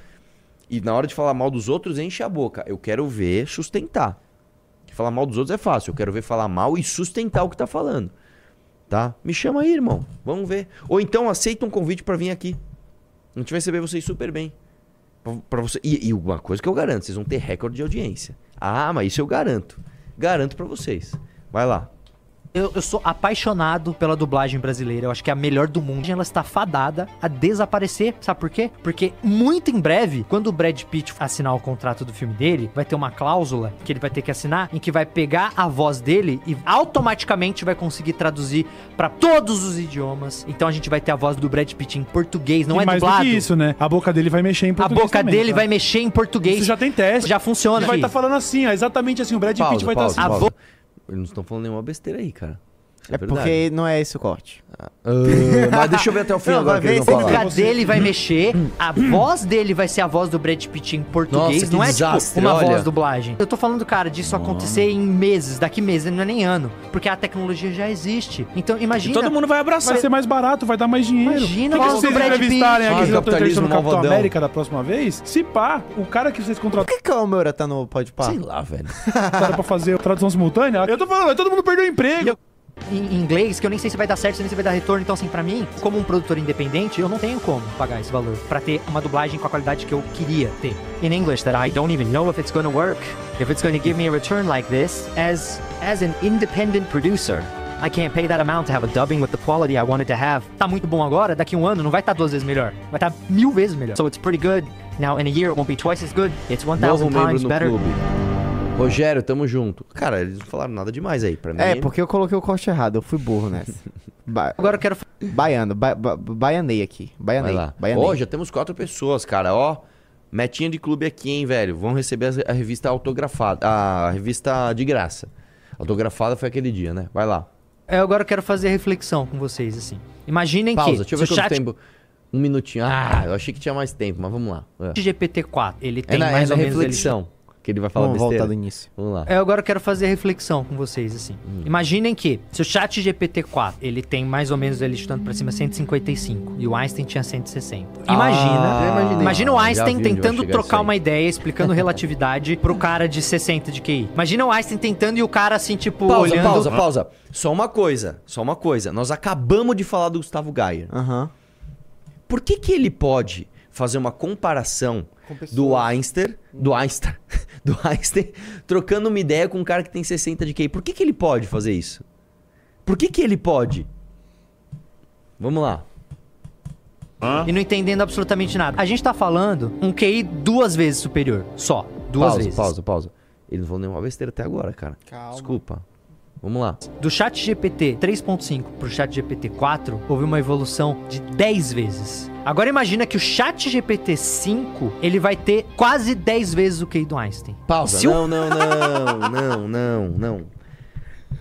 E na hora de falar mal dos outros, enche a boca. Eu quero ver sustentar. Falar mal dos outros é fácil. Eu quero ver falar mal e sustentar o que tá falando. Tá? Me chama aí, irmão. Vamos ver. Ou então aceita um convite pra vir aqui. A gente vai receber vocês super bem. Pra você... E, e uma coisa que eu garanto, vocês vão ter recorde de audiência. Ah, mas isso eu garanto. Garanto pra vocês. Vai lá. Eu, eu sou apaixonado pela dublagem brasileira. Eu acho que é a melhor do mundo. Ela está fadada a desaparecer. Sabe por quê? Porque muito em breve, quando o Brad Pitt assinar o contrato do filme dele, vai ter uma cláusula que ele vai ter que assinar em que vai pegar a voz dele e automaticamente vai conseguir traduzir para todos os idiomas. Então a gente vai ter a voz do Brad Pitt em português, não e é mais dublado. do que isso, né? A boca dele vai mexer em A português boca também, dele tá? vai mexer em português. Isso já tem teste. Já funciona. Ele vai estar falando assim, ó, exatamente assim. O Brad Pitt Pausa, vai estar pausa, assim. pausa. Eles não estão falando nenhuma besteira aí, cara. É verdade. porque não é esse o corte. Ah, mas deixa eu ver até o fim Não, agora vai que ver falar. A boca dele vai mexer, a voz dele vai ser a voz do Brad Pitt em português, Nossa, que não é desastre, tipo uma olha. voz dublagem. Eu tô falando, cara, disso acontecer em meses, daqui meses, não é nem ano, porque a tecnologia já existe. Então imagina. Todo mundo vai abraçar. Vai ser mais barato, vai dar mais dinheiro. Imagina o que, a que vocês entrevistarem aqui, estão capitalismo o Capitão malvadão. América da próxima vez? Se pá, o cara que vocês Por contrataram que que o Almeida tá no Podpah? Sei lá, velho. pra fazer tradução simultânea, eu tô falando, todo mundo perdeu o emprego. Em inglês, que eu nem sei se vai dar certo, nem se vai dar retorno. Então, assim, pra mim, como um produtor independente, eu não tenho como pagar esse valor pra ter uma dublagem com a qualidade que eu queria ter. In English, that I don't even know if it's gonna work, if it's gonna give me a return like this, as as an independent producer. I can't pay that amount to have a dubbing with the quality I wanted to have. Tá muito bom agora, daqui a um ano não vai estar duas vezes melhor. Vai estar mil vezes melhor. So it's pretty good. Now, in a year, it won't be twice as good. It's Novo 1,000 membro times no better. clube. Rogério, tamo junto. Cara, eles não falaram nada demais aí. Pra mim. É, porque eu coloquei o corte errado, eu fui burro nessa. Ba Agora eu quero. Baiano, ba ba baianei aqui. Vai Baianei. lá. baianei. Ó, já temos quatro pessoas, cara. Ó, metinha de clube aqui, hein, velho. Vão receber a- revista autografada. A revista de graça. Autografada foi aquele dia, né? Vai lá. Eu agora quero fazer reflexão com vocês, assim. Imaginem Pausa, que deixa eu ver se o quanto chat tempo. Um minutinho. Ah, eu achei que tinha mais tempo, mas vamos lá. É, GPT-4, ele é tem na, mais é ou menos... reflexão que ele vai falar Vamos besteira. voltar do início. Vamos lá. Eu agora quero fazer reflexão com vocês, assim. Hum. Imaginem que, se o chat GPT-4, ele tem mais ou menos, ele chutando pra cima, 155, e o Einstein tinha 160. Imagina, Ah, imagina o Einstein tentando trocar uma ideia, explicando relatividade pro cara de 60 de QI. Imagina o Einstein tentando e o cara, assim, tipo, Pausa, olhando... pausa, pausa. Só uma coisa, só uma coisa. Nós acabamos de falar do Gustavo Gaia. Aham. Por que que ele pode fazer uma comparação do Einstein, do Einstein, do Einstein, trocando uma ideia com um cara que tem 60 de QI? Por que que ele pode fazer isso? Por que que ele pode? Vamos lá. E não entendendo absolutamente nada. A gente tá falando um QI duas vezes superior. Só. Duas pausa, vezes. pausa, pausa. Ele não falou nenhuma besteira até agora, cara. Calma. Desculpa. Vamos lá. Do chat GPT 3.5 pro chat GPT 4, houve uma evolução de 10 vezes. Agora imagina que o chat GPT 5, ele vai ter quase 10 vezes o QI do Einstein. Pausa. Se o- Não, não, não, não, não, não.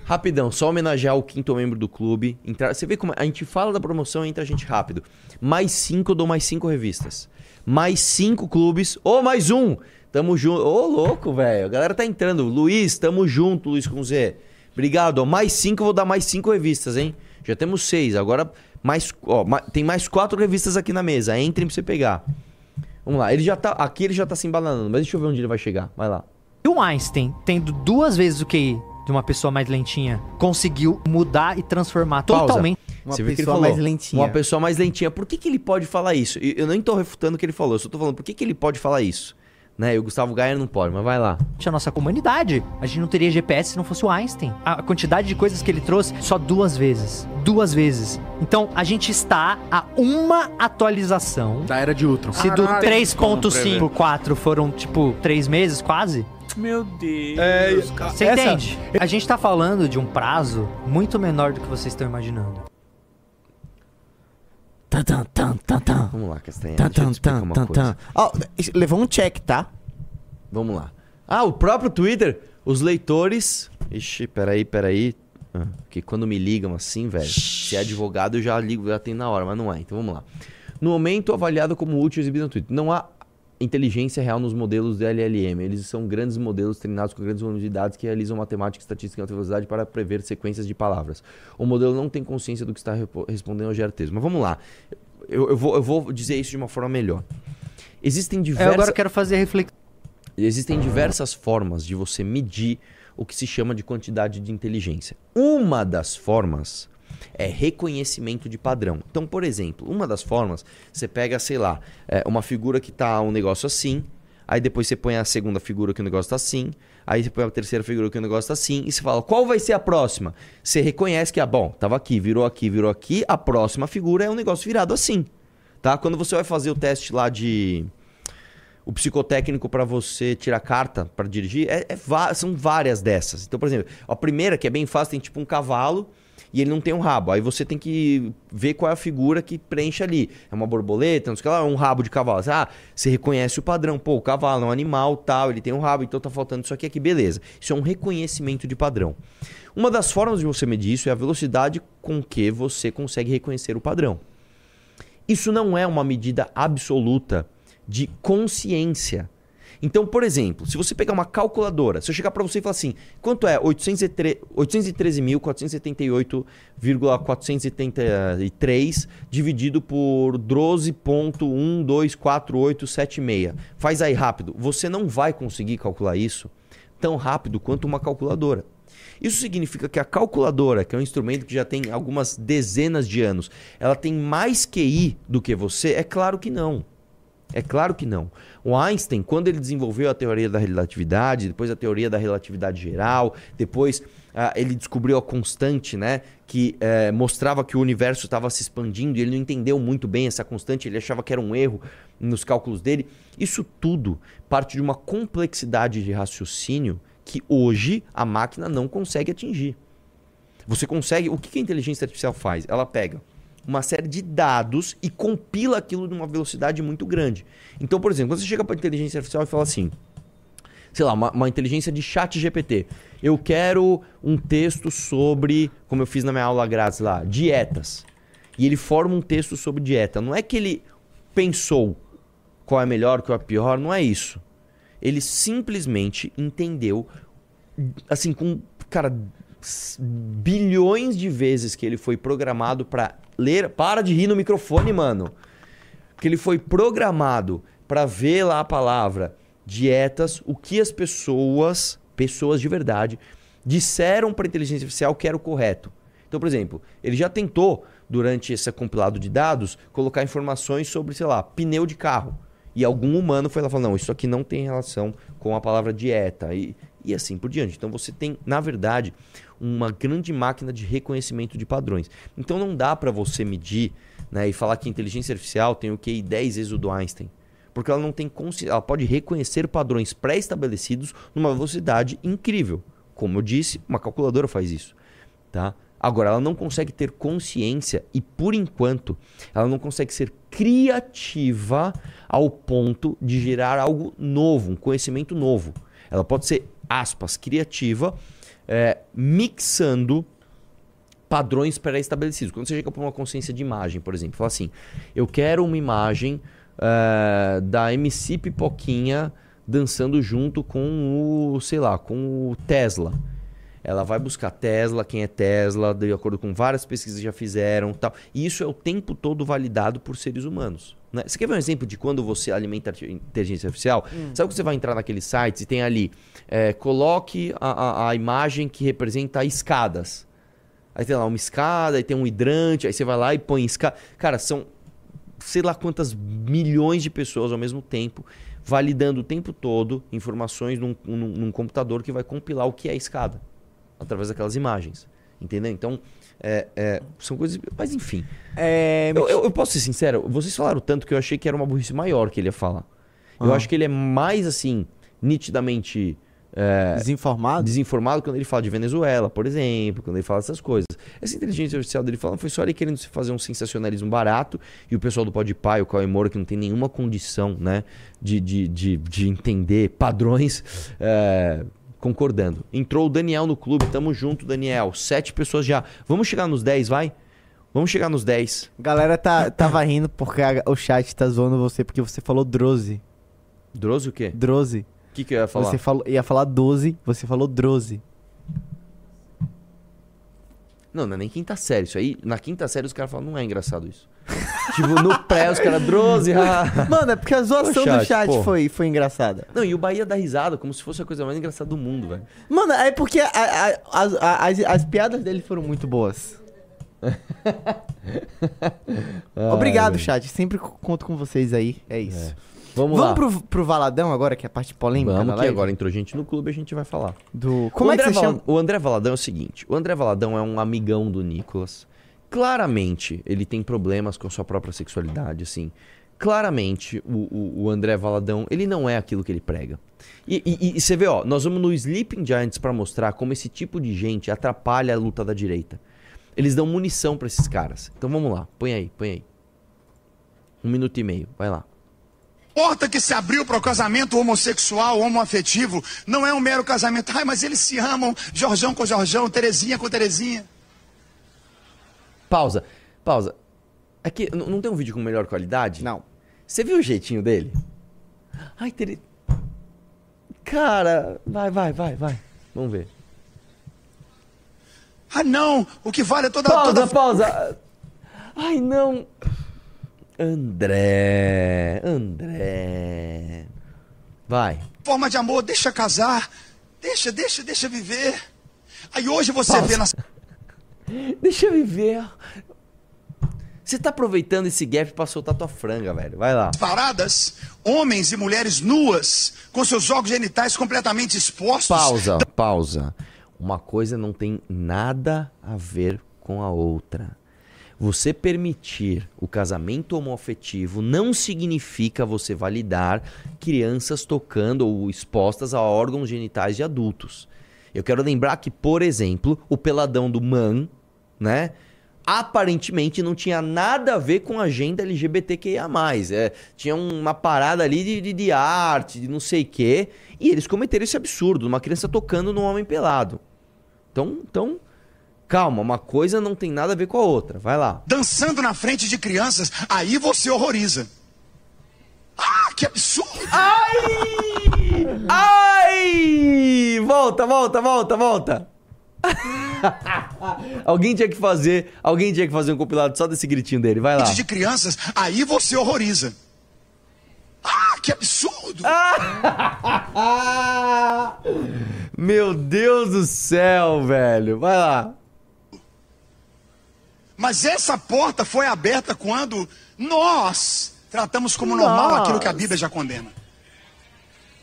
Rapidão, só homenagear o quinto membro do clube. Entrar, você vê como a gente fala da promoção e entra a gente rápido. Mais cinco, eu dou mais cinco revistas. Mais cinco clubes. Ô, mais um! Tamo junto. Ô, louco, velho. A galera tá entrando. Luiz, tamo junto, Luiz com Z. Obrigado. Ó, mais cinco, eu vou dar mais cinco revistas, hein? Já temos seis. Agora, mais. Ó, tem mais quatro revistas aqui na mesa. Entrem pra você pegar. Vamos lá. Ele já tá. Aqui ele já tá se embananando, mas deixa eu ver onde ele vai chegar. Vai lá. E o Einstein, tendo duas vezes o QI de uma pessoa mais lentinha, conseguiu mudar e transformar Pausa. totalmente. Uma Você viu que ele pessoa falou, mais lentinha. Uma pessoa mais lentinha. Por que, que ele pode falar isso? Eu nem tô refutando o que ele falou, eu só tô falando por que, que ele pode falar isso. Né? E o Gustavo Gaia não pode, mas vai lá. a nossa comunidade. A gente não teria GPS se não fosse o Einstein. A quantidade de coisas que ele trouxe só duas vezes. Duas vezes. Então a gente está a uma atualização. Da era de Ultron. Se do Caralho, 3.5 pro 4 foram, tipo, três meses quase. Meu Deus. É, cara. Você Essa- entende? A gente tá falando de um prazo muito menor do que vocês estão imaginando. Tan, tan, tan, tan, tan. Vamos lá, Castanha. Tan, tan, tan, tan, tan. Ó, levou um check, tá? Vamos lá. Ah, o próprio Twitter, os leitores. Ixi, peraí, peraí. Ah, que quando me ligam assim, velho, se é advogado eu já ligo, já tem na hora, mas não é. Então vamos lá. No momento avaliado como útil exibido no Twitter. Não há inteligência real nos modelos de LLM. Eles são grandes modelos treinados com grandes volumes de dados que realizam matemática e estatística em alta velocidade para prever sequências de palavras. O modelo não tem consciência do que está respondendo ao gera texto. Mas vamos lá. Eu, eu vou, eu vou dizer isso de uma forma melhor. Existem Eu diversas... agora quero fazer reflexão. Existem diversas formas de você medir o que se chama de quantidade de inteligência. Uma das formas é reconhecimento de padrão. Então, por exemplo, uma das formas, você pega, sei lá, é, uma figura que tá um negócio assim, aí depois você põe a segunda figura que o negócio tá assim, aí você põe a terceira figura que o negócio tá assim, e você fala, qual vai ser a próxima? Você reconhece que, ah, bom, tava aqui, virou aqui, virou aqui, a próxima figura é um negócio virado assim, tá? Quando você vai fazer o teste lá de o psicotécnico para você tirar carta para dirigir, é, é são várias dessas. Então, por exemplo, a primeira, que é bem fácil, tem tipo um cavalo e ele não tem um rabo. Aí você tem que ver qual é a figura que preenche ali. É uma borboleta, não sei o que lá, um rabo de cavalo. Ah, você reconhece o padrão. Pô, o cavalo é um animal, tal, ele tem um rabo, então tá faltando isso aqui, aqui, beleza. Isso é um reconhecimento de padrão. Uma das formas de você medir isso é a velocidade com que você consegue reconhecer o padrão. Isso não é uma medida absoluta de consciência. Então, por exemplo, se você pegar uma calculadora, se eu chegar para você e falar assim, quanto é 803 813.478,473 dividido por 12.124876? Faz aí rápido. Você não vai conseguir calcular isso tão rápido quanto uma calculadora. Isso significa que a calculadora, que é um instrumento que já tem algumas dezenas de anos, ela tem mais QI do que você? É claro que não. É claro que não. O Einstein, quando ele desenvolveu a teoria da relatividade, depois a teoria da relatividade geral, depois ah, ele descobriu a constante, né? Que eh, mostrava que o universo estava se expandindo e ele não entendeu muito bem essa constante, ele achava que era um erro nos cálculos dele. Isso tudo parte de uma complexidade de raciocínio que hoje a máquina não consegue atingir. Você consegue. O que a inteligência artificial faz? Ela pega uma série de dados e compila aquilo numa velocidade muito grande. Então, por exemplo, quando você chega para inteligência artificial e fala assim, sei lá, uma, uma inteligência de chat GPT. Eu quero um texto sobre, como eu fiz na minha aula grátis lá, dietas. E ele forma um texto sobre dieta. Não é que ele pensou qual é melhor, qual é pior, não é isso. Ele simplesmente entendeu, assim, com, cara, bilhões de vezes que ele foi programado para ler. Para de rir no microfone, mano. Que ele foi programado para ver lá a palavra dietas, o que as pessoas, pessoas de verdade, disseram para a inteligência artificial que era o correto. Então, por exemplo, ele já tentou, durante esse compilado de dados, colocar informações sobre, sei lá, pneu de carro. E algum humano foi lá falou: não, isso aqui não tem relação com a palavra dieta. E, e assim por diante. Então você tem, na verdade, uma grande máquina de reconhecimento de padrões. Então não dá para você medir né, e falar que a inteligência artificial tem o QI 10 vezes o do Einstein. Porque ela não tem consci... ela pode reconhecer padrões pré-estabelecidos numa velocidade incrível. Como eu disse, uma calculadora faz isso, tá? Agora, ela não consegue ter consciência e, por enquanto, ela não consegue ser criativa ao ponto de gerar algo novo, um conhecimento novo. Ela pode ser, aspas, criativa, é, mixando padrões pré-estabelecidos. Quando você chega para uma consciência de imagem, por exemplo, fala assim: eu quero uma imagem é, da MC Pipoquinha dançando junto com o, sei lá, com o Tesla. Ela vai buscar Tesla, quem é Tesla, de acordo com várias pesquisas que já fizeram tal. E isso é o tempo todo validado por seres humanos. Né? Você quer ver um exemplo de quando você alimenta a inteligência artificial? Hum. Sabe que você vai entrar naqueles sites e tem ali, é, coloque a, a, a imagem que representa escadas. Aí tem lá uma escada, aí tem um hidrante, aí você vai lá e põe escada. Cara, são sei lá quantas milhões de pessoas ao mesmo tempo validando o tempo todo informações num, num, num computador que vai compilar o que é escada através daquelas imagens. Entendeu? Então, é, é, são coisas. Mas enfim. É, Eu, eu- eu posso ser sincero, vocês falaram tanto que eu achei que era uma burrice maior que ele ia falar. Eu Ah. acho que ele é mais assim, nitidamente. é, Desinformado? Desinformado quando ele fala de Venezuela, por exemplo, quando ele fala dessas coisas. Essa inteligência artificial dele falando foi só ele querendo fazer um sensacionalismo barato e o pessoal do Podpah o Cauê Moura, que não tem nenhuma condição né, de, de, de, de entender padrões, é, concordando. Entrou o Daniel no clube, tamo junto, Daniel. Sete pessoas já. Vamos chegar nos 10, vai? Vamos chegar nos 10. Galera tá, tava rindo porque a- o chat tá zoando você porque você falou Droze. Droze o quê? Droze. O que, que eu ia falar? Você falou, ia falar 12, você falou Droze. Não, não é nem quinta série. Isso aí, na quinta série os caras falam, não é engraçado isso. Tipo, no pré os caras, Droze, haha. Mano, é porque a zoação chat, do chat foi, foi engraçada. Não, e o Bahia dá risada, como se fosse a coisa mais engraçada do mundo, velho. Mano, é porque a- a- as, a- as, as piadas dele foram muito boas. Obrigado, chat. Sempre conto com vocês aí. É isso. Vamos, lá. Vamos pro, pro Valadão agora, que é a parte polêmica Vamos que agora entrou gente no clube, a gente vai falar. Do... Como o é que André você Vala- chama? O André Valadão é o seguinte: o André Valadão é um amigão do Nicolas. Claramente, ele tem problemas com a sua própria sexualidade, assim. Claramente, o, o- o André Valadão, ele não é aquilo que ele prega. E, e- e você vê, ó, nós vamos no Sleeping Giants pra mostrar como esse tipo de gente atrapalha a luta da direita. Eles dão munição pra esses caras. Então vamos lá, põe aí, põe aí. Um minuto e meio, vai lá. porta que se abriu para o casamento homossexual, homoafetivo, não é um mero casamento. Ai, mas eles se amam, Jorjão com Jorjão, Terezinha com Terezinha. Pausa, pausa. Aqui, n- não tem um vídeo com melhor qualidade? Não. Você viu o jeitinho dele? Ai, Tere... Cara, vai, vai, vai, vai. Vamos ver. Ah, não, o que vale é toda... Pausa, toda... pausa. Ai, não. André, André. Vai. forma de amor, deixa casar, deixa, deixa, deixa viver. Aí hoje você Pausa. vê nas Deixa eu viver. Você tá aproveitando esse gap pra soltar tua franga, velho. Vai lá. paradas homens e mulheres nuas, com seus órgãos genitais completamente expostos. Pausa, pausa. Uma coisa não tem nada a ver com a outra. Você permitir o casamento homoafetivo não significa você validar crianças tocando ou expostas a órgãos genitais de adultos. Eu quero lembrar que, por exemplo, o peladão do Man, né? Aparentemente não tinha nada a ver com a agenda LGBTQIA. É, tinha uma parada ali de, de, de arte, de não sei o quê. E eles cometeram esse absurdo, uma criança tocando num homem pelado. Então, então, calma, uma coisa não tem nada a ver com a outra. Vai lá. dançando na frente de crianças, aí você horroriza. Ah, que absurdo! Ai! Ai! Volta, volta, volta, volta. alguém tinha que fazer, alguém tinha que fazer um compilado só desse gritinho dele. Vai lá. De crianças, aí você horroriza. Ah, que absurdo! Meu Deus do céu, velho. Vai lá. Mas essa porta foi aberta quando nós tratamos como normal aquilo que a Bíblia já condena.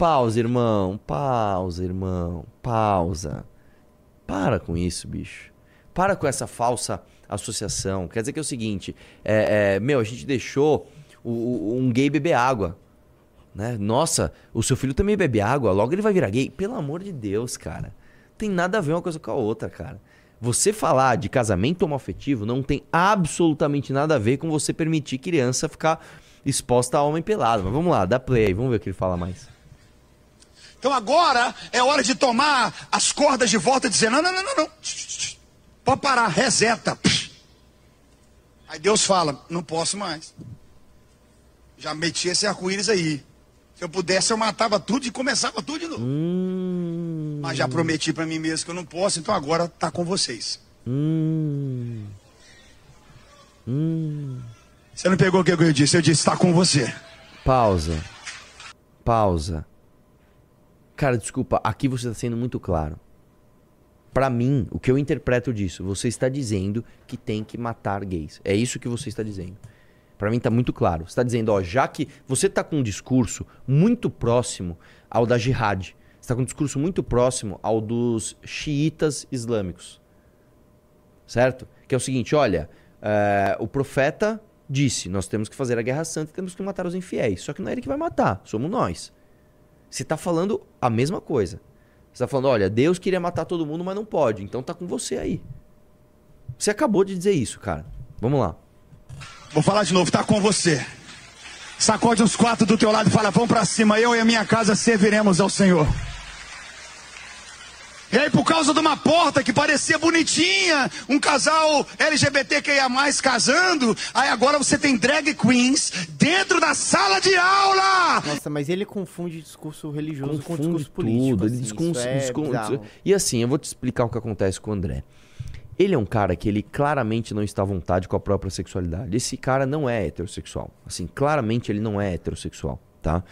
Pausa, irmão. Pausa, irmão. Pausa. Para com isso, bicho. Para com essa falsa associação. Quer dizer que é o seguinte: é, é, meu, a gente deixou o- o- um gay beber água. Né? Nossa, o seu filho também bebe água, logo ele vai virar gay. Pelo amor de Deus, cara. Tem nada a ver uma coisa com a outra, cara. Você falar de casamento homoafetivo não tem absolutamente nada a ver com você permitir criança ficar exposta a homem pelado. Mas vamos lá, dá play aí, vamos ver o que ele fala mais. Então agora é hora de tomar as cordas de volta e dizer: não, não, não, não, não. Pode parar, reseta. Aí Deus fala: não posso mais. Já meti esse arco-íris aí. Se eu pudesse, eu matava tudo e começava tudo de novo. Mas já prometi pra mim mesmo que eu não posso, então agora tá com vocês. Hum. Hum. Você não pegou o que eu disse? Eu disse: tá com você. Pausa. Pausa. Cara, desculpa, aqui você está sendo muito claro. Pra mim, o que eu interpreto disso, você está dizendo que tem que matar gays. É isso que você está dizendo. Pra mim tá muito claro. Você está dizendo, ó, já que você tá com um discurso muito próximo ao da jihad, você tá com um discurso muito próximo ao dos xiitas islâmicos. Certo? Que é o seguinte, olha, é, o profeta disse, nós temos que fazer a guerra santa e temos que matar os infiéis. Só que não é ele que vai matar, somos nós. Você está falando a mesma coisa. Você está falando, olha, Deus queria matar todo mundo, mas não pode. Então tá com você aí. Você acabou de dizer isso, cara. Vamos lá. Vou falar de novo, tá com você. Sacode os quatro do teu lado e fala: vamos pra cima, eu e a minha casa serviremos ao Senhor. E aí, por causa de uma porta que parecia bonitinha, um casal LGBTQIA casando, aí agora você tem drag queens dentro da sala de aula! Nossa, mas ele confunde discurso religioso com Confunde discurso político. tudo. Ele assim, isso é descon- bizarro. E assim, eu vou te explicar o que acontece com o André. Ele é um cara que ele claramente não está à vontade com a própria sexualidade. Esse cara não é heterossexual. Assim, claramente ele não é heterossexual, tá?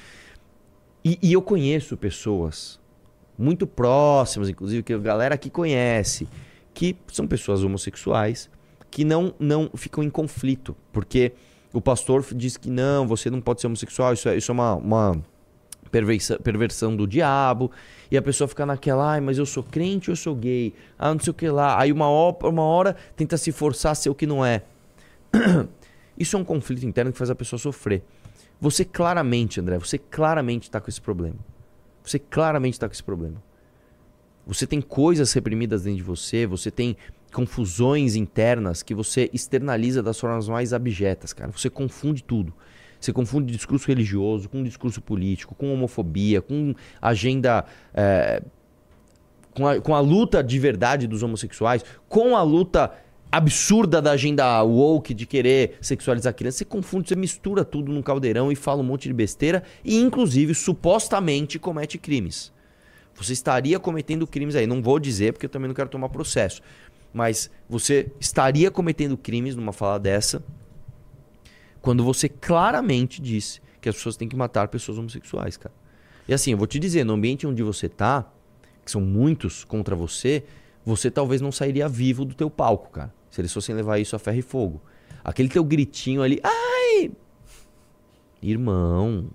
E, e eu conheço pessoas muito próximas, inclusive, que a galera aqui conhece, que são pessoas homossexuais que não, não ficam em conflito. Porque o pastor diz que não, você não pode ser homossexual, isso é, isso é uma, uma perversa- perversão do diabo. E a pessoa fica naquela, ai, mas eu sou crente ou eu sou gay? Ah, não sei o que lá. Aí uma hora, uma hora tenta se forçar a ser o que não é. Isso é um conflito interno que faz a pessoa sofrer. Você claramente, André, você claramente está com esse problema. Você claramente está com esse problema. Você tem coisas reprimidas dentro de você, você tem confusões internas que você externaliza das formas mais abjetas, cara. Você confunde tudo. Você confunde discurso religioso com discurso político, com homofobia, com agenda. eh, com, a, com a luta de verdade dos homossexuais, com a luta absurda da agenda woke de querer sexualizar criança. Você confunde, você mistura tudo num caldeirão e fala um monte de besteira e, inclusive, supostamente comete crimes. Você estaria cometendo crimes aí. Não vou dizer porque eu também não quero tomar processo. Mas você estaria cometendo crimes numa fala dessa quando você claramente disse que as pessoas têm que matar pessoas homossexuais, cara. E assim, eu vou te dizer, no ambiente onde você tá, que são muitos contra você, você talvez não sairia vivo do teu palco, cara. Se eles fossem levar isso a ferro e fogo. Aquele teu gritinho ali, ai! Irmão.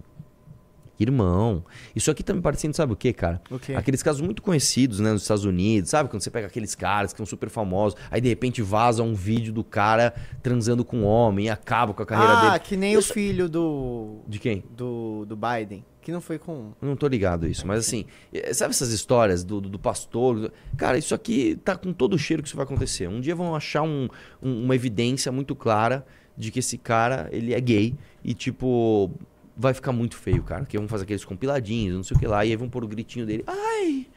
Irmão. Isso aqui tá me parecendo, sabe o que, cara? O quê? Aqueles casos muito conhecidos, né, nos Estados Unidos, sabe? Quando você pega aqueles caras que são super famosos, aí de repente vaza um vídeo do cara transando com um homem e acaba com a carreira ah, dele. que nem Isso- o filho do. De quem? Do, do Biden. Que não foi com. Eu não tô ligado a isso, mas assim, sabe essas histórias do, do, do pastor? Cara, isso aqui tá com todo o cheiro que isso vai acontecer. Um dia vão achar um- um- uma evidência muito clara de que esse cara, ele é gay e, tipo, vai ficar muito feio, cara. Que vão fazer aqueles compiladinhos, não sei o que lá, e aí vão pôr o gritinho dele. Ai!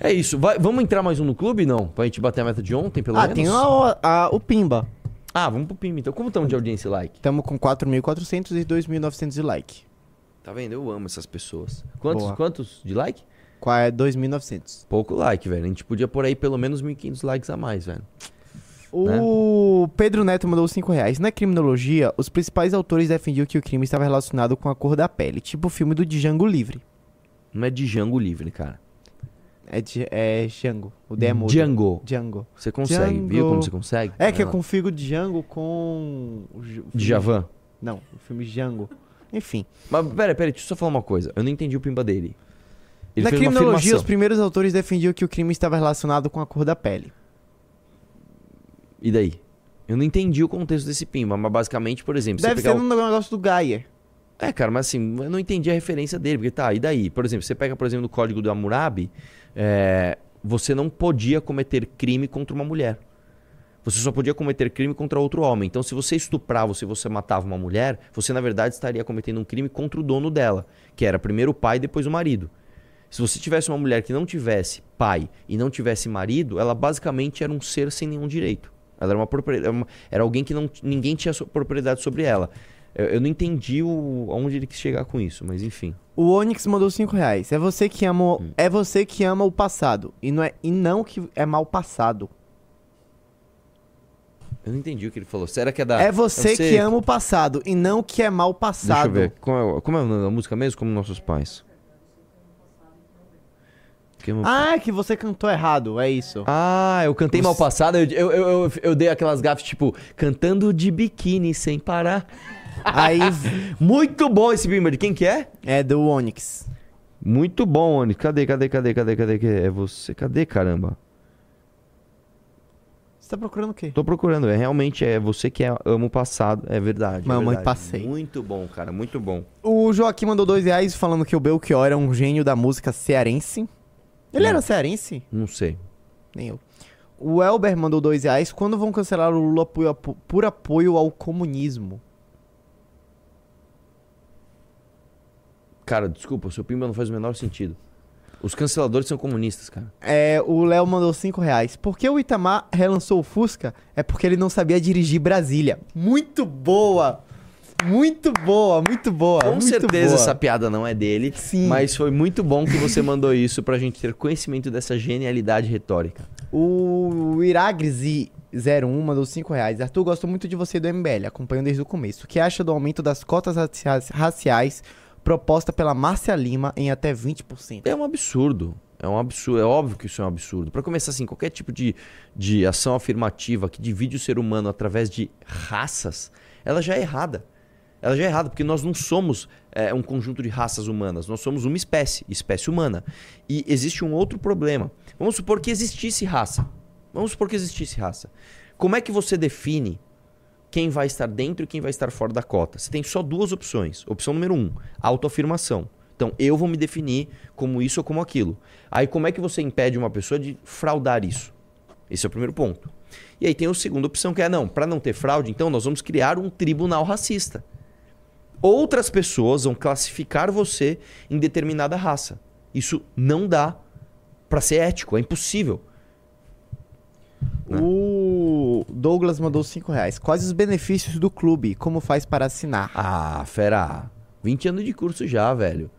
É isso. Vai- vamos entrar mais um no clube, não? Pra gente bater a meta de ontem, pelo ah, menos? tem a- a- o Pimba. Ah, vamos pro Pimba, então. Como estamos de audiência e like? Estamos com 4.400 e 2.900 de like. Tá vendo? Eu amo essas pessoas. Quantos, Boa. quantos de like? Qual é 2.900. Pouco like, velho. A gente podia pôr aí pelo menos 1.500 likes a mais, velho. O Pedro Neto mandou 5 reais. Na criminologia, os principais autores defendiam que o crime estava relacionado com a cor da pele, tipo o filme do Django Livre. Não é Django livre, cara. É, é Django. O D é mudo. Django. Django. Você consegue, viu Django. como você consegue? É que eu confio Django com... o filme- Djavan. Não, o filme Django. Enfim. Mas pera, pera, deixa eu só falar uma coisa. Eu não entendi o pimba dele. Ele Na criminologia, os primeiros autores defendiam que o crime estava relacionado com a cor da pele. E daí? Eu não entendi o contexto desse pimba, mas basicamente, por exemplo, Deve você ser pegar um o... negócio do Geyer. É, cara, mas assim, eu não entendi a referência dele, porque tá, e daí? Por exemplo, você pega, por exemplo, no código do Hammurabi, é, você não podia cometer crime contra uma mulher. Você só podia cometer crime contra outro homem. Então, se você estuprava se você matava uma mulher, você na verdade estaria cometendo um crime contra o dono dela, que era primeiro o pai depois o marido. Se você tivesse uma mulher que não tivesse pai e não tivesse marido, ela basicamente era um ser sem nenhum direito. Ela era uma propriedade, era alguém que não, ninguém tinha propriedade sobre ela. Eu, eu não entendi o, aonde ele quis chegar com isso, mas enfim. O Onyx mandou 5 reais. É você que ama, o- é você que ama o passado e não é e não que é mal passado. Eu não entendi o que ele falou. Será que é da. é você que ama o passado e não que é mal Deixa passado. eu ver. Como é, como é o nome da música mesmo? Como nossos pais. Que ama- Ah, que você cantou errado, é isso. Ah, eu cantei mal passado, eu, eu, eu, eu, eu dei aquelas gafes, tipo, cantando de biquíni sem parar. Aí Muito bom esse bimba, de quem que é? é do Onyx. Muito bom, Oni. Cadê, cadê, cadê, cadê, cadê? que É você? Cadê, caramba? Você tá procurando o quê? Tô procurando, é realmente é você que é, ama o passado, é verdade. é Mamãe, verdade. passei. Muito bom, cara, muito bom. O Joaquim mandou 2 reais falando que o Belchior é um gênio da música cearense. Ele Não. era cearense? Não sei. Nem eu. O Elber mandou 2 reais. Quando vão cancelar o Lula por, por apoio ao comunismo? Cara, desculpa, o seu pimba não faz o menor sentido. Os canceladores são comunistas, cara. É, o Léo mandou 5 reais. Por que o Itamar relançou o Fusca? É porque ele não sabia dirigir Brasília. Muito boa! Muito boa, muito boa. Com muito certeza boa. essa piada não é dele, Sim. mas foi muito bom que você mandou isso pra gente ter conhecimento dessa genialidade retórica. O Iragrizi01 mandou 5 reais. Arthur, gosto muito de você e do MBL, acompanho desde o começo. O que acha do aumento das cotas raciais proposta pela Márcia Lima em até 20%? É um absurdo. É um absurdo, é óbvio que isso é um absurdo. Pra começar assim, qualquer tipo de, de ação afirmativa que divide o ser humano através de raças, ela já é errada. Ela já é errada, porque nós não somos é, um conjunto de raças humanas, nós somos uma espécie, espécie humana. E existe um outro problema. Vamos supor que existisse raça. Vamos supor que existisse raça. Como é que você define quem vai estar dentro e quem vai estar fora da cota? Você tem só duas opções. Opção número um, autoafirmação. Então, eu vou me definir como isso ou como aquilo. Aí, como é que você impede uma pessoa de fraudar isso? Esse é o primeiro ponto. E aí tem a segunda opção, que é, não, para não ter fraude, então nós vamos criar um tribunal racista. Outras pessoas vão classificar você em determinada raça. Isso não dá pra ser ético, é impossível. O Douglas mandou 5 reais. Quais os benefícios do clube? Como faz para assinar? Ah, fera, 20 anos de curso já, velho.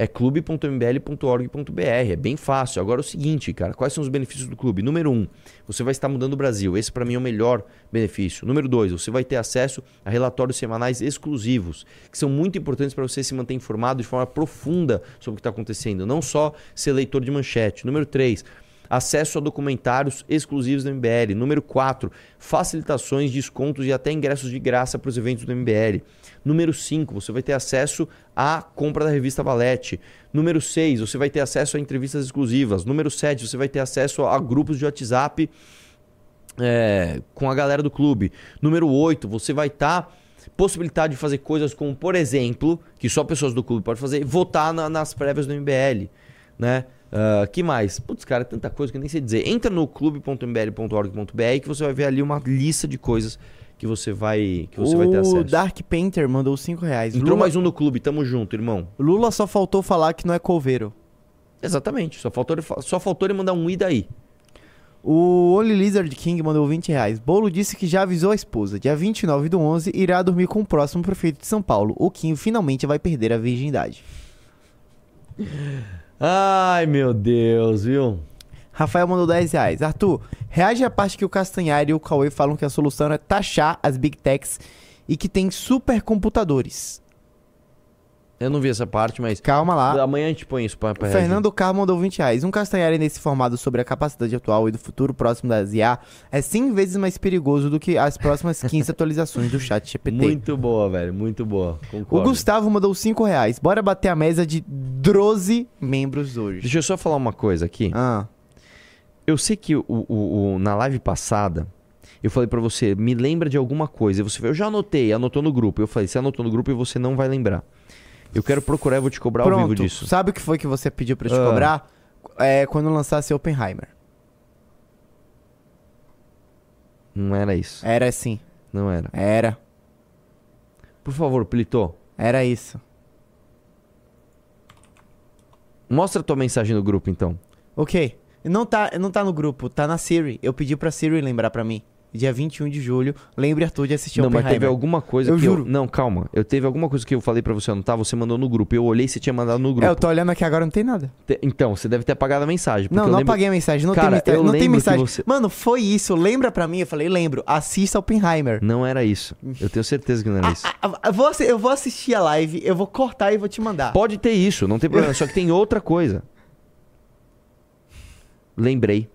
É clube.mbl.org.br, é bem fácil. Agora é o seguinte, cara, quais são os benefícios do clube? Número um, você vai estar mudando o Brasil. Esse pra mim é o melhor benefício. Número dois, você vai ter acesso a relatórios semanais exclusivos, que são muito importantes para você se manter informado de forma profunda sobre o que está acontecendo, não só ser leitor de manchete. Número três, acesso a documentários exclusivos do MBL. Número 4, facilitações, descontos e até ingressos de graça para os eventos do MBL. Número 5, você vai ter acesso à compra da revista Valete. Número 6, você vai ter acesso a entrevistas exclusivas. Número 7, você vai ter acesso a grupos de WhatsApp é, com a galera do clube. Número 8, você vai estar possibilidade de fazer coisas como, por exemplo, que só pessoas do clube podem fazer, votar na- nas prévias do MBL, né? Ah, que mais? Putz, cara, tanta coisa que eu nem sei dizer. Entra no clube.mbl.org.br que você vai ver ali uma lista de coisas que você vai, que você vai ter o acesso. Dark Painter mandou 5 reais. Entrou Lula, mais um no clube, tamo junto, irmão. Lula só faltou falar que não é coveiro. Exatamente, só faltou, só faltou ele mandar um i daí. O Only Lizard King mandou 20 reais. Bolo disse que já avisou a esposa. Dia 29 do 11 irá dormir com o próximo prefeito de São Paulo. O Kim finalmente vai perder a virgindade. Ai, meu Deus, viu? Rafael mandou 10 reais. Arthur, reage à parte que o Castanhari e o Cauê falam que a solução é taxar as Big Techs e que tem supercomputadores. Eu não vi essa parte, mas. Calma lá. Amanhã a gente põe isso pra, pra O Fernando Carmo mandou 20 reais. Um Castanhari nesse formado sobre a capacidade atual e do futuro próximo das IA é 100 vezes mais perigoso do que as próximas 15 atualizações do chat GPT. Muito boa, velho. Muito boa. O Concordo. Gustavo mandou 5 reais. Bora bater a mesa de 12 membros hoje. Deixa eu só falar uma coisa aqui. Ah. Eu sei que o, o- o- na live passada, eu falei pra você, me lembra de alguma coisa. E você falou, eu já anotei, anotou no grupo. Eu falei, você anotou no grupo e você não vai lembrar. Eu quero procurar e vou te cobrar ao vivo Pronto. disso. Sabe o que foi que você pediu pra eu te Ah. cobrar? É quando lançasse Oppenheimer. Não era isso. Era assim. Não era. Era. Por favor, Plitô, Era isso. mostra a tua mensagem no grupo, então. Ok. Não tá, não tá no grupo, tá na Siri. Eu pedi pra Siri lembrar pra mim. Dia 21 de julho, lembre Arthur de assistir não, mas teve alguma coisa Eu que juro. eu... Não, calma. Eu teve alguma coisa que eu falei pra você anotar, você mandou no grupo. Eu olhei e você tinha mandado no grupo. É, eu tô olhando aqui agora, não tem nada. Te- Então, você deve ter apagado a mensagem. Não, não lembro- apaguei a mensagem, não Cara, tem, eu mensagem. Não tem mensagem. você- Mano, foi isso. Lembra pra mim? Eu falei, lembro. Assista Oppenheimer. Não era isso. Eu tenho certeza que não era isso. Ah, Eu vou, eu vou assistir a live, eu vou cortar e vou te mandar. Pode ter isso, não tem problema. Só que tem outra coisa. Lembrei.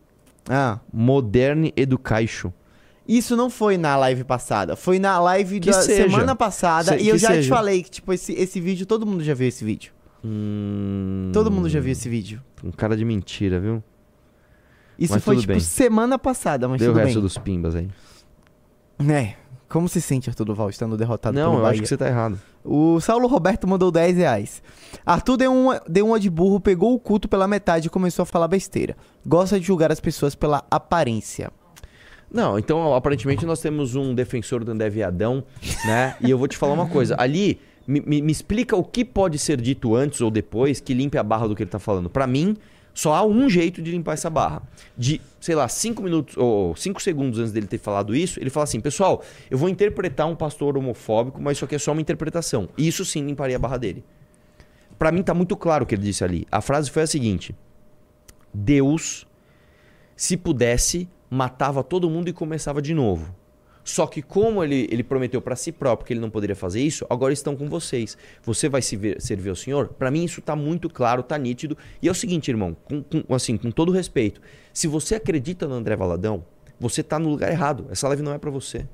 Ah. Modern Education. Isso não foi na live passada, foi na live Que da seja. semana passada Se- e eu já te seja. falei que, tipo, esse, esse vídeo, todo mundo já viu esse vídeo. Hum, Todo mundo já viu esse vídeo. Um cara de mentira, viu? Isso Mas foi, tipo, bem. semana passada, mas Deu o tudo resto bem. dos pimbas aí. É. Como se sente, Arthur Duval, estando derrotado Não, pelo eu Bahia? acho que você tá errado. O Saulo Roberto mandou 10 reais. Arthur deu uma, deu uma de burro, pegou o culto pela metade e começou a falar besteira. Gosta de julgar as pessoas pela aparência. Não, então aparentemente nós temos um defensor do André Viadão, né? E eu vou te falar uma coisa. Ali, me, me- me explica o que pode ser dito antes ou depois que limpe a barra do que ele tá falando. Pra mim, só há um jeito de limpar essa barra. De, sei lá, cinco minutos ou cinco segundos antes dele ter falado isso, ele fala assim: pessoal, eu vou interpretar um pastor homofóbico, mas isso aqui é só uma interpretação. Isso sim limparia a barra dele. Pra mim tá muito claro o que ele disse ali. A frase foi a seguinte: Deus se pudesse, matava todo mundo e começava de novo. Só que como ele, ele prometeu para si próprio que ele não poderia fazer isso, agora estão com vocês. Você vai se ver- servir ao Senhor? Para mim isso tá muito claro, tá nítido. E é o seguinte, irmão, com, com- assim, com todo respeito, se você acredita no André Valadão, você tá no lugar errado. Essa live não é para você.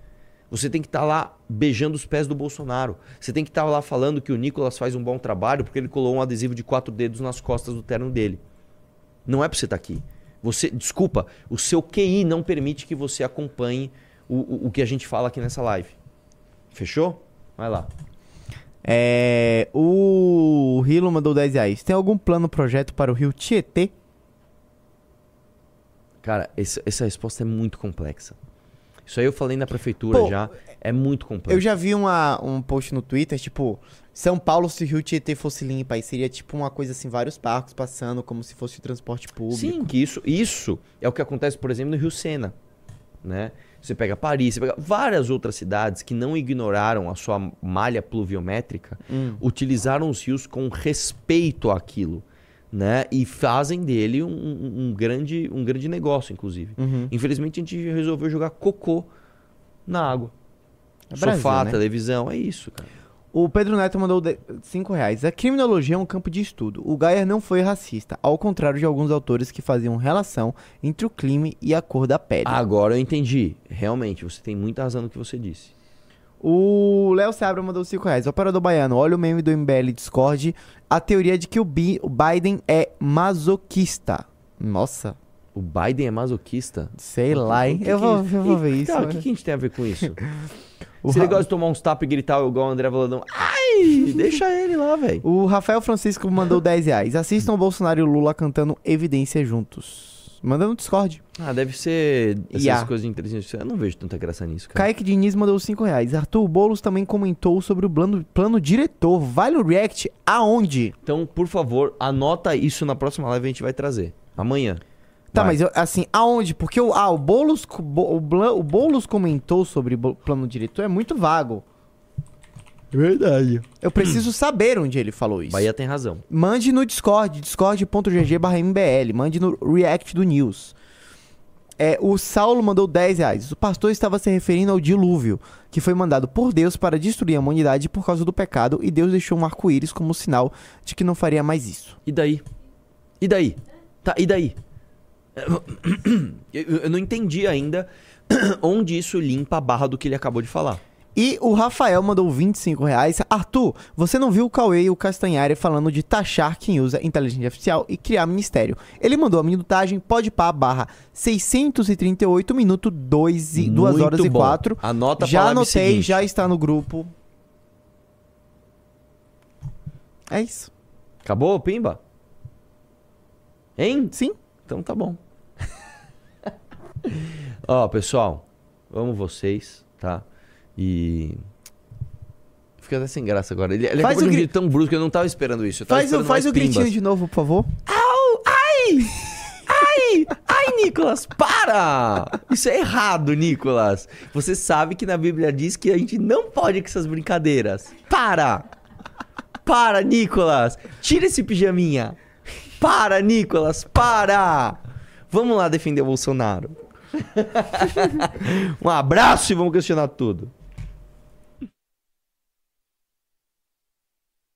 Você tem que estar lá beijando os pés do Bolsonaro. Você tem que estar lá falando que o Nicolas faz um bom trabalho porque ele colou um adesivo de quatro dedos nas costas do terno dele. Não é pra você estar aqui. Você, desculpa, o seu QI não permite que você acompanhe o, o, que a gente fala aqui nessa live. Fechou? Vai lá. É, o Hilo mandou 10 reais. Tem algum plano, projeto para o Rio Tietê? Cara, essa, essa resposta é muito complexa. Isso aí eu falei na prefeitura Pô, já. É muito complexo. Eu já vi uma, um post no Twitter, tipo, São Paulo se o Rio Tietê fosse limpo, aí seria tipo uma coisa assim, vários barcos passando como se fosse transporte público. Sim, que isso, isso é o que acontece, por exemplo, no Rio Sena. Né? Você pega Paris, você pega várias outras cidades que não ignoraram a sua malha pluviométrica, Hum. utilizaram os rios com respeito àquilo. Né? E fazem dele um, um- um grande, um grande negócio, inclusive. Uhum. Infelizmente, a gente resolveu jogar cocô na água. É Brasil, Sofá, né? televisão, é isso, cara. O Pedro Neto mandou 5 reais. A criminologia é um campo de estudo. O Gaia não foi racista, ao contrário de alguns autores que faziam relação entre o crime e a cor da pele. Agora eu entendi. Realmente, você tem muita razão no que você disse. O Léo Seabra mandou 5 reais. Operador Baiano, olha o meme do MBL Discord. A teoria de que o, Bi- o Biden é masoquista. Nossa, O Biden é masoquista? sei lá, hein? Que Eu que- vou, eu vou ver e, isso. Cara, o né? que, que a gente tem a ver com isso? O Se ele Ra- gosta de tomar uns tapas e gritar igual o André Valadão, ai, deixa ele lá, velho. O Rafael Francisco mandou 10 reais. Assistam o Bolsonaro e o Lula cantando Evidência juntos. Manda no Discord. Ah, deve ser essas coisas artificial. Eu não vejo tanta graça nisso, cara. Kaique Diniz mandou 5 reais. Arthur Boulos também comentou sobre o plano, plano diretor. Vale o react aonde? Então, por favor, anota isso na próxima live a gente vai trazer. Amanhã. Tá, Vai. mas eu- assim, aonde? Porque o, ah, o Boulos, o, o Boulos comentou sobre o plano diretor é muito vago. Verdade. Eu preciso saber onde ele falou isso. Bahia tem razão. Mande no Discord, discord.gg barra mbl. Mande no react do News. É, o Saulo mandou 10 reais. O pastor estava se referindo ao dilúvio, que foi mandado por Deus para destruir a humanidade por causa do pecado, e Deus deixou um arco-íris como sinal de que não faria mais isso. E daí? E daí? Tá, e daí? Eu, eu não entendi ainda onde isso limpa a barra do que ele acabou de falar. E o Rafael mandou 25 reais. Arthur, você não viu o Cauê e o Castanhari falando de taxar quem usa inteligência artificial e criar ministério. Ele mandou a minutagem pode pá barra 638 minuto 2 e 2 Muito horas e bom. 4. Anota Já anotei, seguinte. já está no grupo. É isso. Acabou, Pimba? Hein? Sim. Então tá bom. Ó, pessoal, amo vocês, tá? E. Fica até sem graça agora. Ele, ele Faz acabou de o um gri- tão brusco, eu não tava esperando isso. Tava Faz, o- esperando faz mais o gritinho pimbas. de novo, por favor. Au! Ai! Ai! Ai, Nicolas, para! Isso é errado, Nicolas. Você sabe que na Bíblia diz que a gente não pode com essas brincadeiras. Para! Para, Nicolas! Tira esse pijaminha! Para, Nicolas! Para! Vamos lá defender o Bolsonaro. um abraço e vamos questionar tudo.